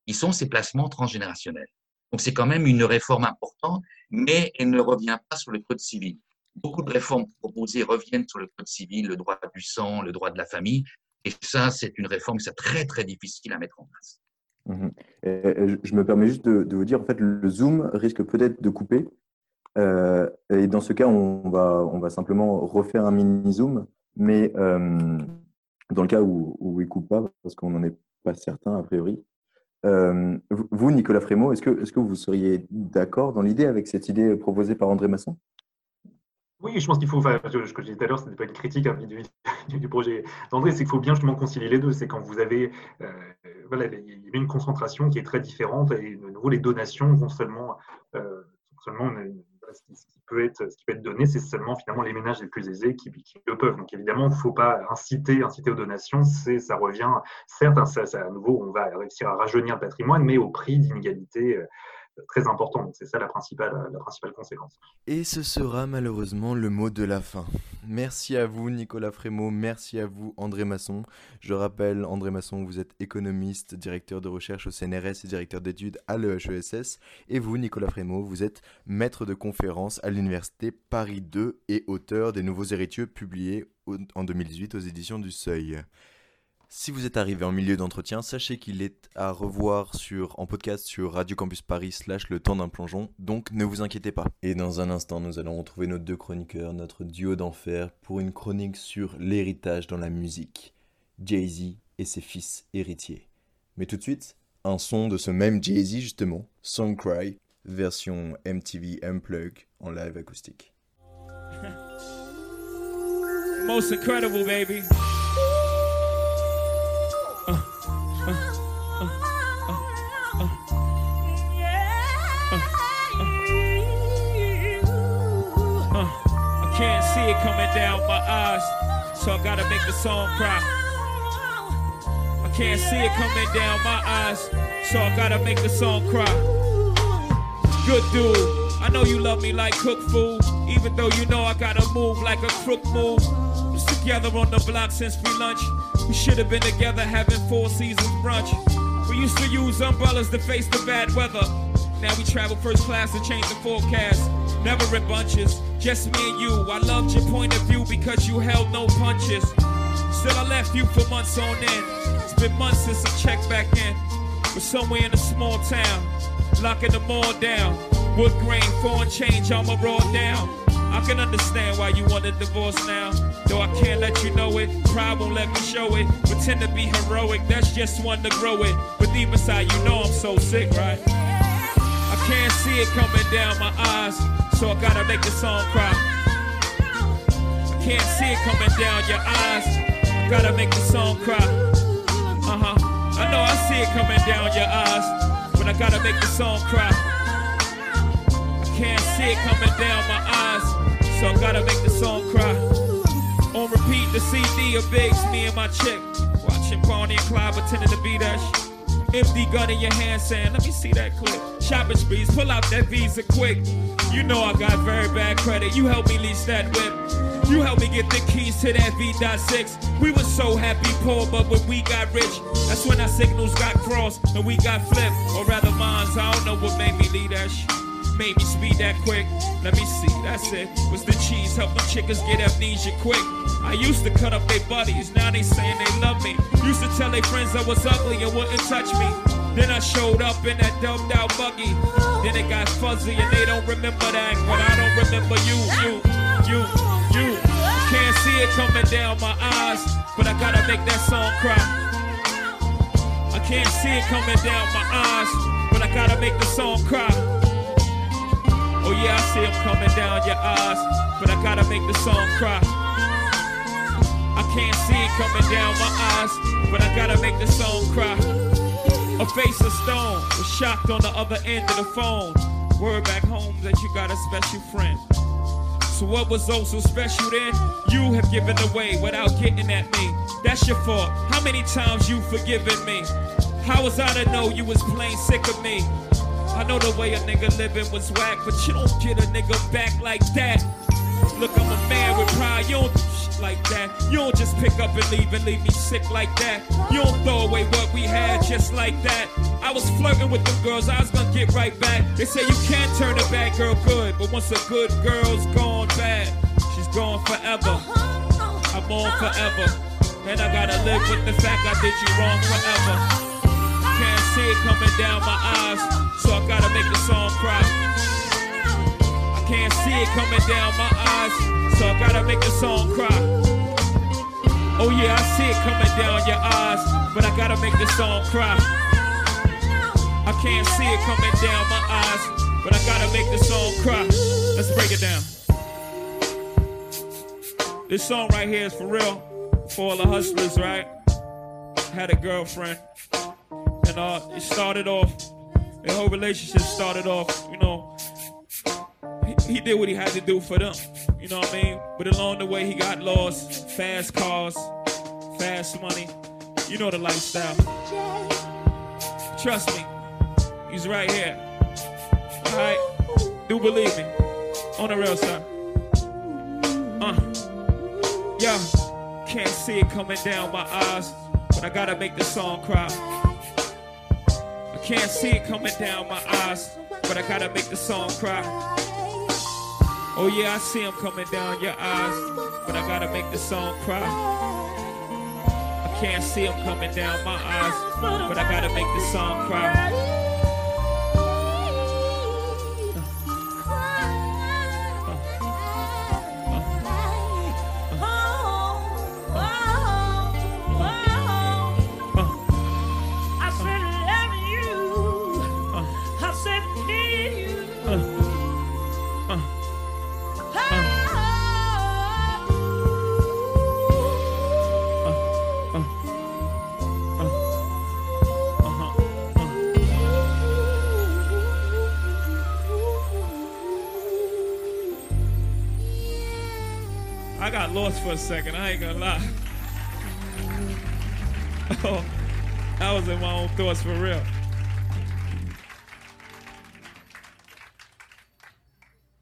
qui sont ces placements transgénérationnels. Donc c'est quand même une réforme importante, mais elle ne revient pas sur le code civil. Beaucoup de réformes proposées reviennent sur le code civil, le droit du sang, le droit de la famille, et ça, c'est une réforme qui est très très difficile à mettre en place. Mhm. je me permets juste de, vous dire, en fait, le Zoom risque peut-être de couper. Euh, et dans ce cas, on va, on va simplement refaire un mini-Zoom, mais euh, dans le cas où, où il coupe pas, parce qu'on n'en est pas certain a priori. Euh, vous, Nicolas Frémaux, est-ce que, vous seriez d'accord dans l'idée avec cette idée proposée par André Masson? Oui, je pense qu'il faut, enfin, ce que je disais tout à l'heure, ce n'était pas une critique hein, du, projet d'André, c'est qu'il faut bien justement concilier les deux. C'est quand vous avez, euh, voilà, il y a une concentration qui est très différente et de nouveau, les donations vont seulement, euh, seulement ce qui peut être donné, c'est seulement finalement les ménages les plus aisés qui, le peuvent. Donc évidemment, il ne faut pas inciter, inciter aux donations. Ça revient, certes, hein, à nouveau, on va réussir à rajeunir le patrimoine, mais au prix d'inégalités. Euh, très important. c'est ça la principale, la principale conséquence. Et ce sera malheureusement le mot de la fin. Merci à vous Nicolas Frémaux, merci à vous André Masson. Je rappelle, André Masson, vous êtes économiste, directeur de recherche au CNRS et directeur d'études à l'EHESS. Et vous, Nicolas Frémaux, vous êtes maître de conférence à l'Université Paris 2 et auteur des Nouveaux héritiers publiés en 2018 aux éditions du Seuil. Si vous êtes arrivé en milieu d'entretien, sachez qu'il est à revoir sur, en podcast sur Radio Campus Paris slash le temps d'un plongeon, donc ne vous inquiétez pas. Et dans un instant, nous allons retrouver nos deux chroniqueurs, notre duo d'enfer, pour une chronique sur l'héritage dans la musique. Jay-Z et ses fils héritiers. Mais tout de suite, un son de ce même Jay-Z justement, Song Cry, version MTV Unplug en live acoustique. Most incredible, baby. Can't see it coming down my eyes, so I gotta make the song cry. I can't see it coming down my eyes, so I gotta make the song cry. Good dude, I know you love me like cook food, even though you know I gotta move like a crook move. Was together on the block since free lunch. We should have been together having four seasons brunch. We used to use umbrellas to face the bad weather. Now we travel first class to change the forecast. Never in bunches, just me and you. I loved your point of view because you held no punches. Still, I left you for months on end. It's been months since I checked back in. But somewhere in a small town, locking the mall down. Wood grain, foreign change, I'ma raw down. I can understand why you want a divorce now. I can't let you know it, pride won't let me show it. Pretend to be heroic, that's just one to grow it. But deep inside, you know I'm so sick, right? I can't see it coming down my eyes, so I gotta make the song cry. I can't see it coming down your eyes, I gotta make the song cry. Uh huh. I know I see it coming down your eyes, but I gotta make the song cry. I can't see it coming down my eyes so I gotta make the song cry. On repeat, the CD of Biggs, me and my chick. Watching Bonnie and Clyde pretending to be that shit. Empty gun in your hand saying, let me see that clip. Shopping sprees, pull out that visa quick. You know I got very bad credit. You helped me lease that whip. You helped me get the keys to that V.6. We were so happy poor, but when we got rich, that's when our signals got crossed and we got flipped. Or rather, mines, I don't know what made me leave that shit made me speed that quick. Let me see, that's it. Was the cheese help helping chickens get amnesia quick? I used to cut up their buddies, now they saying they love me. Used to tell their friends I was ugly and wouldn't touch me. Then I showed up in that dumbed out buggy. Then it got fuzzy and they don't remember that, but I don't remember you, you, you, you. Can't see it coming down my eyes, but I gotta make that song cry. I can't see it coming down my eyes, but I gotta make the song cry. Oh yeah, I see them coming down your eyes, but I gotta make the song cry. I can't see it coming down my eyes, but I gotta make the song cry. A face of stone was shocked on the other end of the phone. Word back home that you got a special friend. So what was oh so special then? You have given away without getting at me. That's your fault. How many times you forgiven me? How was I to know you was plain sick of me? I know the way a nigga living was whack, but you don't get a nigga back like that. Look, I'm a man with pride. You don't do shit like that. You don't just pick up and leave and leave me sick like that. You don't throw away what we had just like that. I was flirting with them girls, I was gonna get right back. They say you can't turn a bad girl good, but once a good girl's gone bad, she's gone forever. I'm on forever. And I gotta live with the fact I did you wrong forever. It coming down my eyes, so I gotta make the song cry. I can't see it coming down my eyes, so I gotta make the song cry. Oh yeah, I see it coming down your eyes, but I gotta make the song cry. I can't see it coming down my eyes, but I gotta make the song cry. Let's break it down. This song right here is for real, for all the hustlers, right? Had a girlfriend, and uh, it started off. The whole relationship started off, you know. He, he did what he had to do for them, you know what I mean. But along the way, he got lost. Fast cars, fast money, you know the lifestyle. Trust me, he's right here. All right, do believe me, on the real side. Uh, yeah, can't see it coming down my eyes, but I gotta make the song cry. Can't see it coming down my eyes, but I gotta make the song cry. Oh yeah, I see him coming down your eyes, but I gotta make the song cry. I can't see him coming down my eyes, but I gotta make the song cry. For a second, I ain't gonna lie. Oh, I was in my own thoughts for real.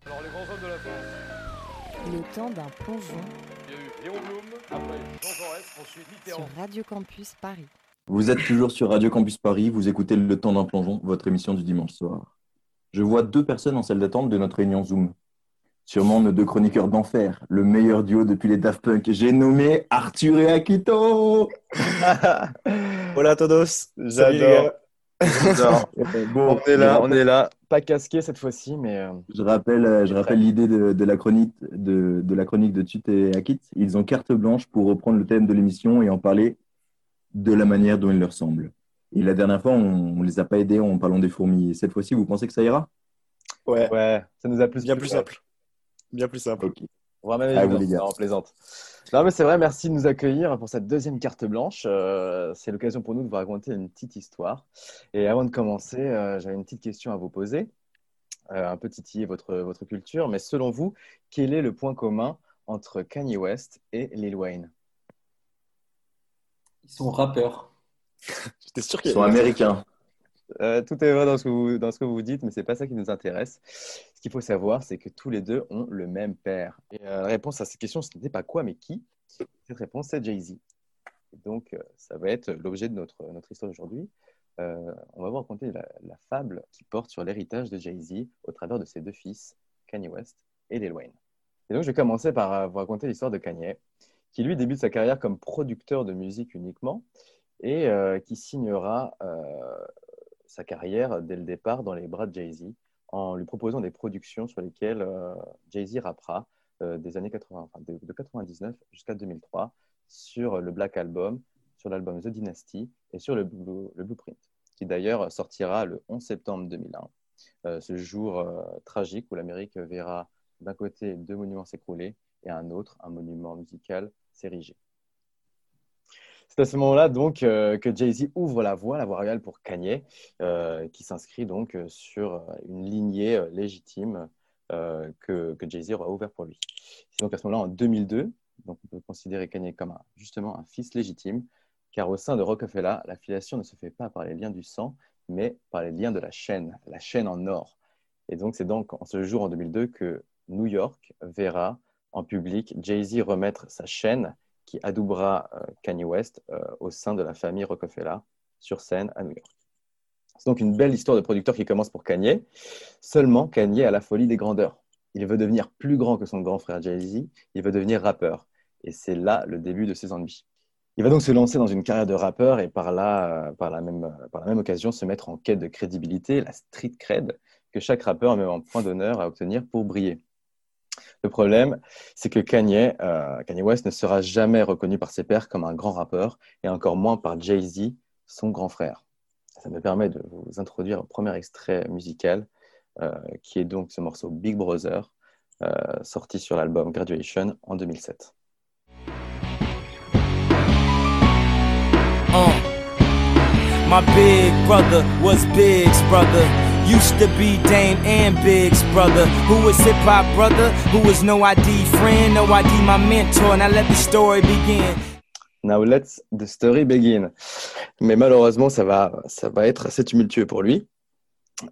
Alors, les grands hommes de la France. Le temps d'un plongeon Il y a eu Léon Blum, après Jean Jaurès, ensuite sur. Radio Campus Paris. Vous êtes toujours sur Radio Campus Paris, vous écoutez Le Temps d'un plongeon, votre émission du dimanche soir. Je vois deux personnes en salle d'attente de notre réunion Zoom. Sûrement nos deux chroniqueurs d'enfer, le meilleur duo depuis les Daft Punk. J'ai nommé Arthur et Akito Hola a todos, j'adore. J'adore. Bon, on est là, on est là, pas casqué cette fois-ci, mais euh, Je rappelle, euh, je rappelle l'idée de, de la chronique de, de la chronique de Tut et Akit. Ils ont carte blanche pour reprendre le thème de l'émission et en parler de la manière dont il leur semble. Et la dernière fois, on ne les a pas aidés en parlant des fourmis. Et cette fois-ci, vous pensez que ça ira? Ouais, ouais, ça nous a plus Bien plu, plus simple. Bien plus simple. On va même gars. non, on plaisante. Non, mais c'est vrai, merci de nous accueillir pour cette deuxième carte blanche. Euh, c'est l'occasion pour nous de vous raconter une petite histoire. Et avant de commencer, euh, j'avais une petite question à vous poser, euh, un peu titiller votre, votre culture. Mais selon vous, quel est le point commun entre Kanye West et Lil Wayne? Ils sont rappeurs. J'étais sûr Ils sont américains. Euh, tout est vrai dans ce, que vous, ce dites, mais c'est pas ça qui nous intéresse. Ce qu'il faut savoir, c'est que tous les deux ont le même père. Euh, la réponse à cette question, ce n'était pas quoi, mais qui? Cette réponse, c'est Jay-Z. Donc, euh, ça va être l'objet de notre, histoire aujourd'hui. Euh, on va vous raconter la, la fable qui porte sur l'héritage de Jay-Z au travers de ses deux fils, Kanye West et Lil Wayne. Et donc, je vais commencer par vous raconter l'histoire de Kanye, qui lui débute sa carrière comme producteur de musique uniquement et qui signera sa carrière dès le départ dans les bras de Jay-Z en lui proposant des productions sur lesquelles euh, Jay-Z rappera euh, des années 80, enfin, de, de 99 jusqu'à 2003 sur le Black Album, sur l'album The Dynasty et sur le, Blue- le Blueprint, qui d'ailleurs sortira le 11 septembre 2001. Euh, ce jour tragique où l'Amérique verra d'un côté deux monuments s'écrouler et un autre, un monument musical, s'ériger. C'est à ce moment-là donc euh, que Jay-Z ouvre la voie, la voie royale pour Kanye, euh, qui s'inscrit donc euh, sur une lignée légitime que, Jay-Z aura ouvert pour lui. C'est donc à ce moment-là, en 2002, donc on peut considérer Kanye comme justement un fils légitime, car au sein de Rockefeller, la filiation ne se fait pas par les liens du sang, mais par les liens de la chaîne, la chaîne en or. Et donc, c'est donc en ce jour, en 2002, que New York verra en public Jay-Z remettre sa chaîne qui adoubera euh, Kanye West euh, au sein de la famille Rockefeller sur scène à New York. C'est donc une belle histoire de producteur qui commence pour Kanye. Seulement, Kanye a la folie des grandeurs. Il veut devenir plus grand que son grand frère Jay-Z. Il veut devenir rappeur. Et c'est là le début de ses ennuis. Il va donc se lancer dans une carrière de rappeur et par, là, euh, par, la même, par la même occasion se mettre en quête de crédibilité, la street cred, que chaque rappeur met en point d'honneur à obtenir pour briller. Le problème, c'est que Kanye, euh, Kanye West ne sera jamais reconnu par ses pairs comme un grand rappeur et encore moins par Jay-Z, son grand frère. Ça me permet de vous introduire un premier extrait musical euh, qui est donc ce morceau Big Brother, euh, sorti sur l'album Graduation en 2007. Uh. My big brother was Big's brother. Used to be Dame and. Now let the story begin. Now let's the story begin. Mais malheureusement, ça va, ça va être assez tumultueux pour lui.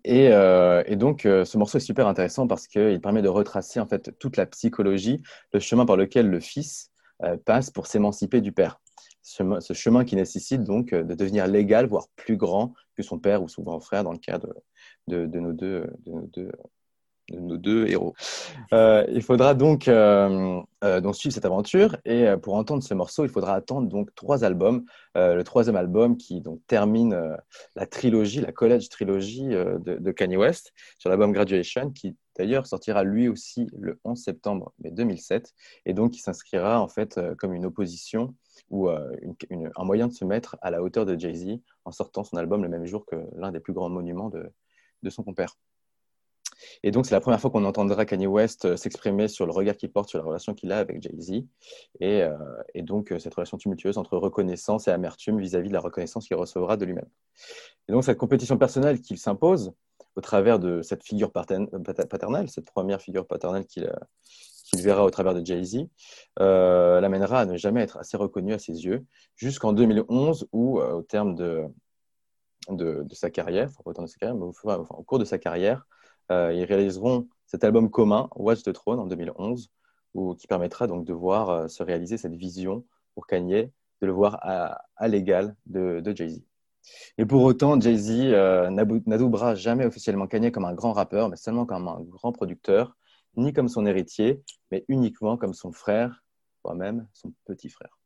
Et, euh, donc, euh, ce morceau est super intéressant parce qu'il permet de retracer en fait toute la psychologie, le chemin par lequel le fils euh, passe pour s'émanciper du père. Ce, chemin- qui nécessite donc de devenir légal, voire plus grand que son père ou son grand frère dans le cas de, de, nos, deux, de, nos, deux, héros. Euh, il faudra donc, euh, euh, donc suivre cette aventure et pour entendre ce morceau, il faudra attendre donc trois albums. Le troisième album qui donc termine la trilogie, la college trilogie de, Kanye West sur l'album Graduation, qui d'ailleurs sortira lui aussi le 11 septembre mais 2007 et donc qui s'inscrira en fait comme une opposition ou un moyen de se mettre à la hauteur de Jay-Z en sortant son album le même jour que l'un des plus grands monuments de, de son compère. Et donc, c'est la première fois qu'on entendra Kanye West euh, s'exprimer sur le regard qu'il porte sur la relation qu'il a avec Jay-Z. Et, euh, donc, euh, cette relation tumultueuse entre reconnaissance et amertume vis-à-vis de la reconnaissance qu'il recevra de lui-même. Et donc, cette compétition personnelle qu'il s'impose au travers de cette figure paternelle, cette première figure paternelle qu'il verra au travers de Jay-Z, l'amènera à ne jamais être assez reconnu à ses yeux, jusqu'en 2011 où, au terme de, de, sa carrière, enfin, pas de sa carrière, mais au, cours de sa carrière, euh, ils réaliseront cet album commun, Watch the Throne, en 2011, où, qui permettra donc de voir euh, se réaliser cette vision pour Kanye, de le voir à, l'égal de, Jay-Z. Et pour autant, Jay-Z euh, n'adoubera jamais officiellement Kanye comme un grand rappeur, mais seulement comme un grand producteur, ni comme son héritier, mais uniquement comme son frère, voire même son petit frère.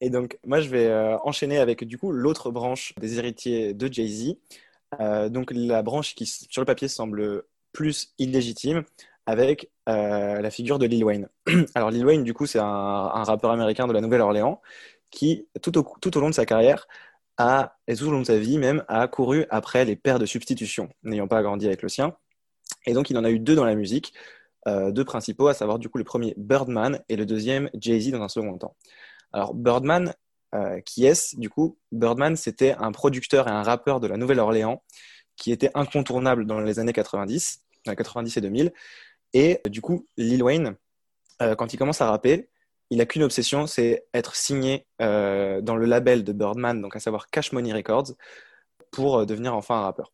Et donc, moi, je vais euh, enchaîner avec du coup l'autre branche des héritiers de Jay-Z. Euh, donc, la branche qui, sur le papier, semble plus illégitime avec euh, la figure de Lil Wayne. Alors, Lil Wayne, du coup, c'est un, rappeur américain de la Nouvelle-Orléans qui, tout au, tout au long de sa carrière, a, et tout au long de sa vie même, a couru après les pères de substitution, n'ayant pas grandi avec le sien. Et donc, il en a eu deux dans la musique, deux principaux, à savoir du coup le premier Birdman et le deuxième Jay-Z dans un second temps. Alors, Birdman, euh, qui est-ce? Du coup, Birdman, c'était un producteur et un rappeur de la Nouvelle-Orléans qui était incontournable dans les années 90, euh, 90 et 2000. Et du coup, Lil Wayne, euh, quand il commence à rapper, il n'a qu'une obsession, c'est être signé euh, dans le label de Birdman, donc à savoir Cash Money Records, pour euh, devenir enfin un rappeur.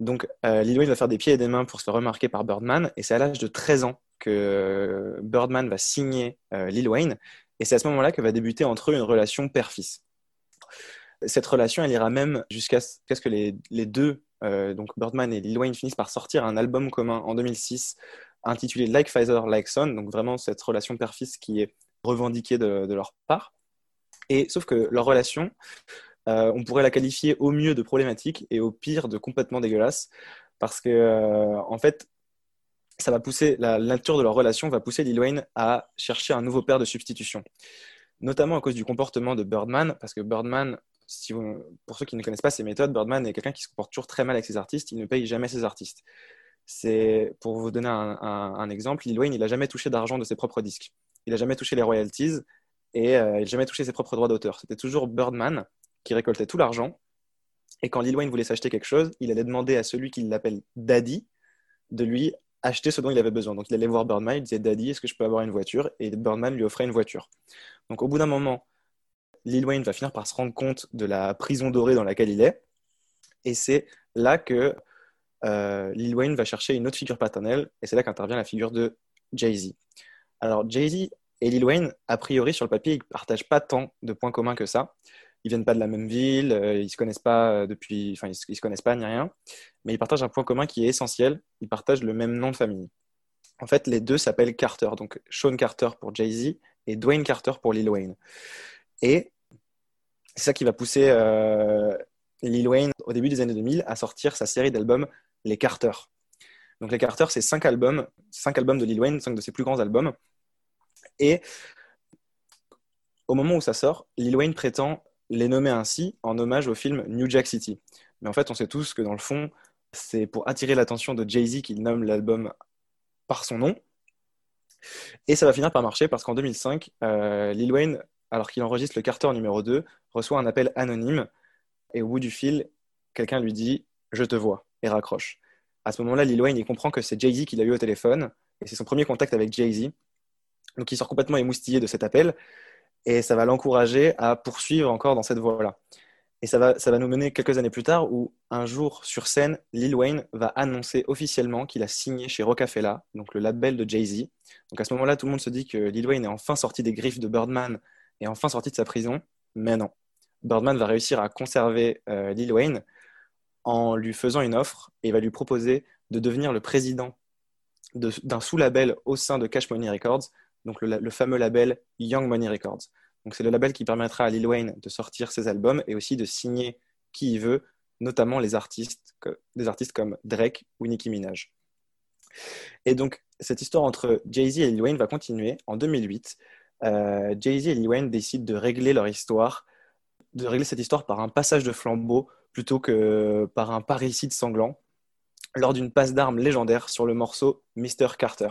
Donc, euh, Lil Wayne va faire des pieds et des mains pour se faire remarquer par Birdman, et c'est à l'âge de 13 ans que Birdman va signer euh, Lil Wayne, et c'est à ce moment-là que va débuter entre eux une relation père-fils. Cette relation, elle ira même jusqu'à ce que les, deux, euh, donc Birdman et Lil Wayne, finissent par sortir un album commun en 2006 intitulé Like Father, Like Son, donc vraiment cette relation père-fils qui est revendiquée de, de leur part. Et sauf que leur relation, euh, on pourrait la qualifier au mieux de problématique et au pire de complètement dégueulasse, parce que euh, en fait, ça va pousser la, nature de leur relation va pousser Lil Wayne à chercher un nouveau père de substitution, notamment à cause du comportement de Birdman, parce que Birdman, pour ceux qui ne connaissent pas ses méthodes, Birdman est quelqu'un qui se comporte toujours très mal avec ses artistes, il ne paye jamais ses artistes. C'est pour vous donner un exemple, Lil Wayne, il n'a jamais touché d'argent de ses propres disques, il n'a jamais touché les royalties et euh, il n'a jamais touché ses propres droits d'auteur. C'était toujours Birdman qui récoltait tout l'argent Et quand Lil Wayne voulait s'acheter quelque chose, il allait demander à celui qui l'appelle Daddy de lui acheter ce dont il avait besoin. Donc il allait voir Birdman, il disait Daddy, est-ce que je peux avoir une voiture? Et Birdman lui offrait une voiture. Donc au bout d'un moment, Lil Wayne va finir par se rendre compte de la prison dorée dans laquelle il est. Et c'est là que euh, Lil Wayne va chercher une autre figure paternelle. Et c'est là qu'intervient la figure de Jay-Z. Alors Jay-Z et Lil Wayne, a priori sur le papier, ils ne partagent pas tant de points communs que ça. Ils viennent pas de la même ville, euh, ils se connaissent pas euh, depuis, enfin ils se, se connaissent pas ni rien, mais ils partagent un point commun qui est essentiel. Ils partagent le même nom de famille. En fait, les deux s'appellent Carter, donc Sean Carter pour Jay-Z et Dwayne Carter pour Lil Wayne. Et c'est ça qui va pousser euh, Lil Wayne au début des années 2000 à sortir sa série d'albums Les Carter. Donc les Carter, c'est cinq albums, cinq albums de Lil Wayne, cinq de ses plus grands albums. Et au moment où ça sort, Lil Wayne prétend les nommer ainsi en hommage au film New Jack City. Mais en fait, on sait tous que dans le fond, c'est pour attirer l'attention de Jay-Z qu'il nomme l'album par son nom. Et ça va finir par marcher parce qu'en 2005, euh, Lil Wayne, alors qu'il enregistre le Carter numéro 2, reçoit un appel anonyme et au bout du fil, quelqu'un lui dit Je te vois et raccroche. À ce moment-là, Lil Wayne il comprend que c'est Jay-Z qui l'a eu au téléphone et c'est son premier contact avec Jay-Z. Donc il sort complètement émoustillé de cet appel et ça va l'encourager à poursuivre encore dans cette voie-là. Et ça va, ça va nous mener quelques années plus tard où un jour sur scène, Lil Wayne va annoncer officiellement qu'il a signé chez Rocafella, donc le label de Jay-Z. Donc à ce moment-là, tout le monde se dit que Lil Wayne est enfin sorti des griffes de Birdman et enfin sorti de sa prison, mais non. Birdman va réussir à conserver euh, Lil Wayne en lui faisant une offre et va lui proposer de devenir le président d'un sous-label au sein de Cash Money Records donc le, fameux label Young Money Records. C'est le label qui permettra à Lil Wayne de sortir ses albums et aussi de signer qui il veut, notamment des artistes comme Drake ou Nicki Minaj. Et donc cette histoire entre Jay-Z et Lil Wayne va continuer. En 2008, euh, Jay-Z et Lil Wayne décident de régler leur histoire, de régler cette histoire par un passage de flambeau plutôt que par un parricide sanglant, lors d'une passe d'armes légendaire sur le morceau Mr. Carter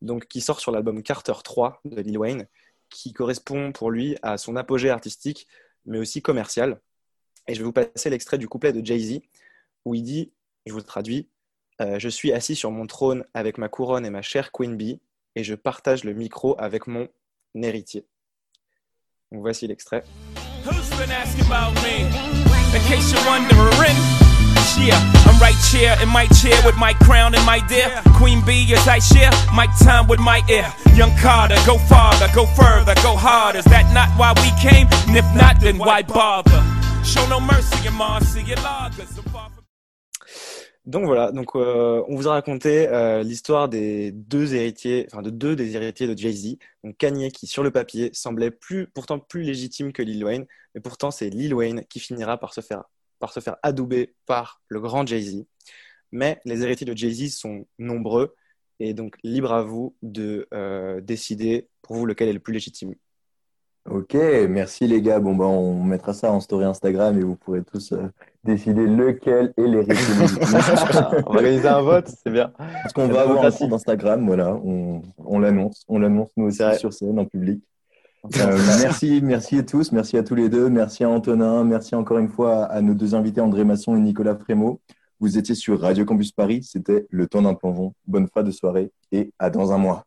donc, qui sort sur l'album Carter 3 de Lil Wayne, qui correspond pour lui à son apogée artistique, mais aussi commercial. Et je vais vous passer l'extrait du couplet de Jay-Z, où il dit, je vous le traduis, euh, Je suis assis sur mon trône avec ma couronne et ma chère Queen Bee, et je partage le micro avec mon héritier. Voici l'extrait. Donc voilà, donc euh, on vous a raconté euh, l'histoire des deux héritiers, enfin de deux des héritiers de Jay-Z. Donc Kanye qui sur le papier semblait plus, pourtant plus légitime que Lil Wayne, mais pourtant c'est Lil Wayne qui finira par se faire par se faire adouber par le grand Jay-Z. Mais les héritiers de Jay-Z sont nombreux et donc libre à vous de euh, décider pour vous lequel est le plus légitime. Ok, merci les gars. Bon, bah, on mettra ça en story Instagram et vous pourrez tous euh, décider lequel est l'héritier légitime. on va organiser un vote, c'est bien. Parce qu'on va avoir un compte Instagram, voilà, on, on l'annonce. On l'annonce nous aussi sur scène en public. Euh, merci, merci à tous, merci à tous les deux, merci à Antonin, merci encore une fois à nos deux invités André Masson et Nicolas Frémaux. Vous étiez sur Radio Campus Paris, c'était le temps d'un plongeon. Bonne fin de soirée et à dans un mois.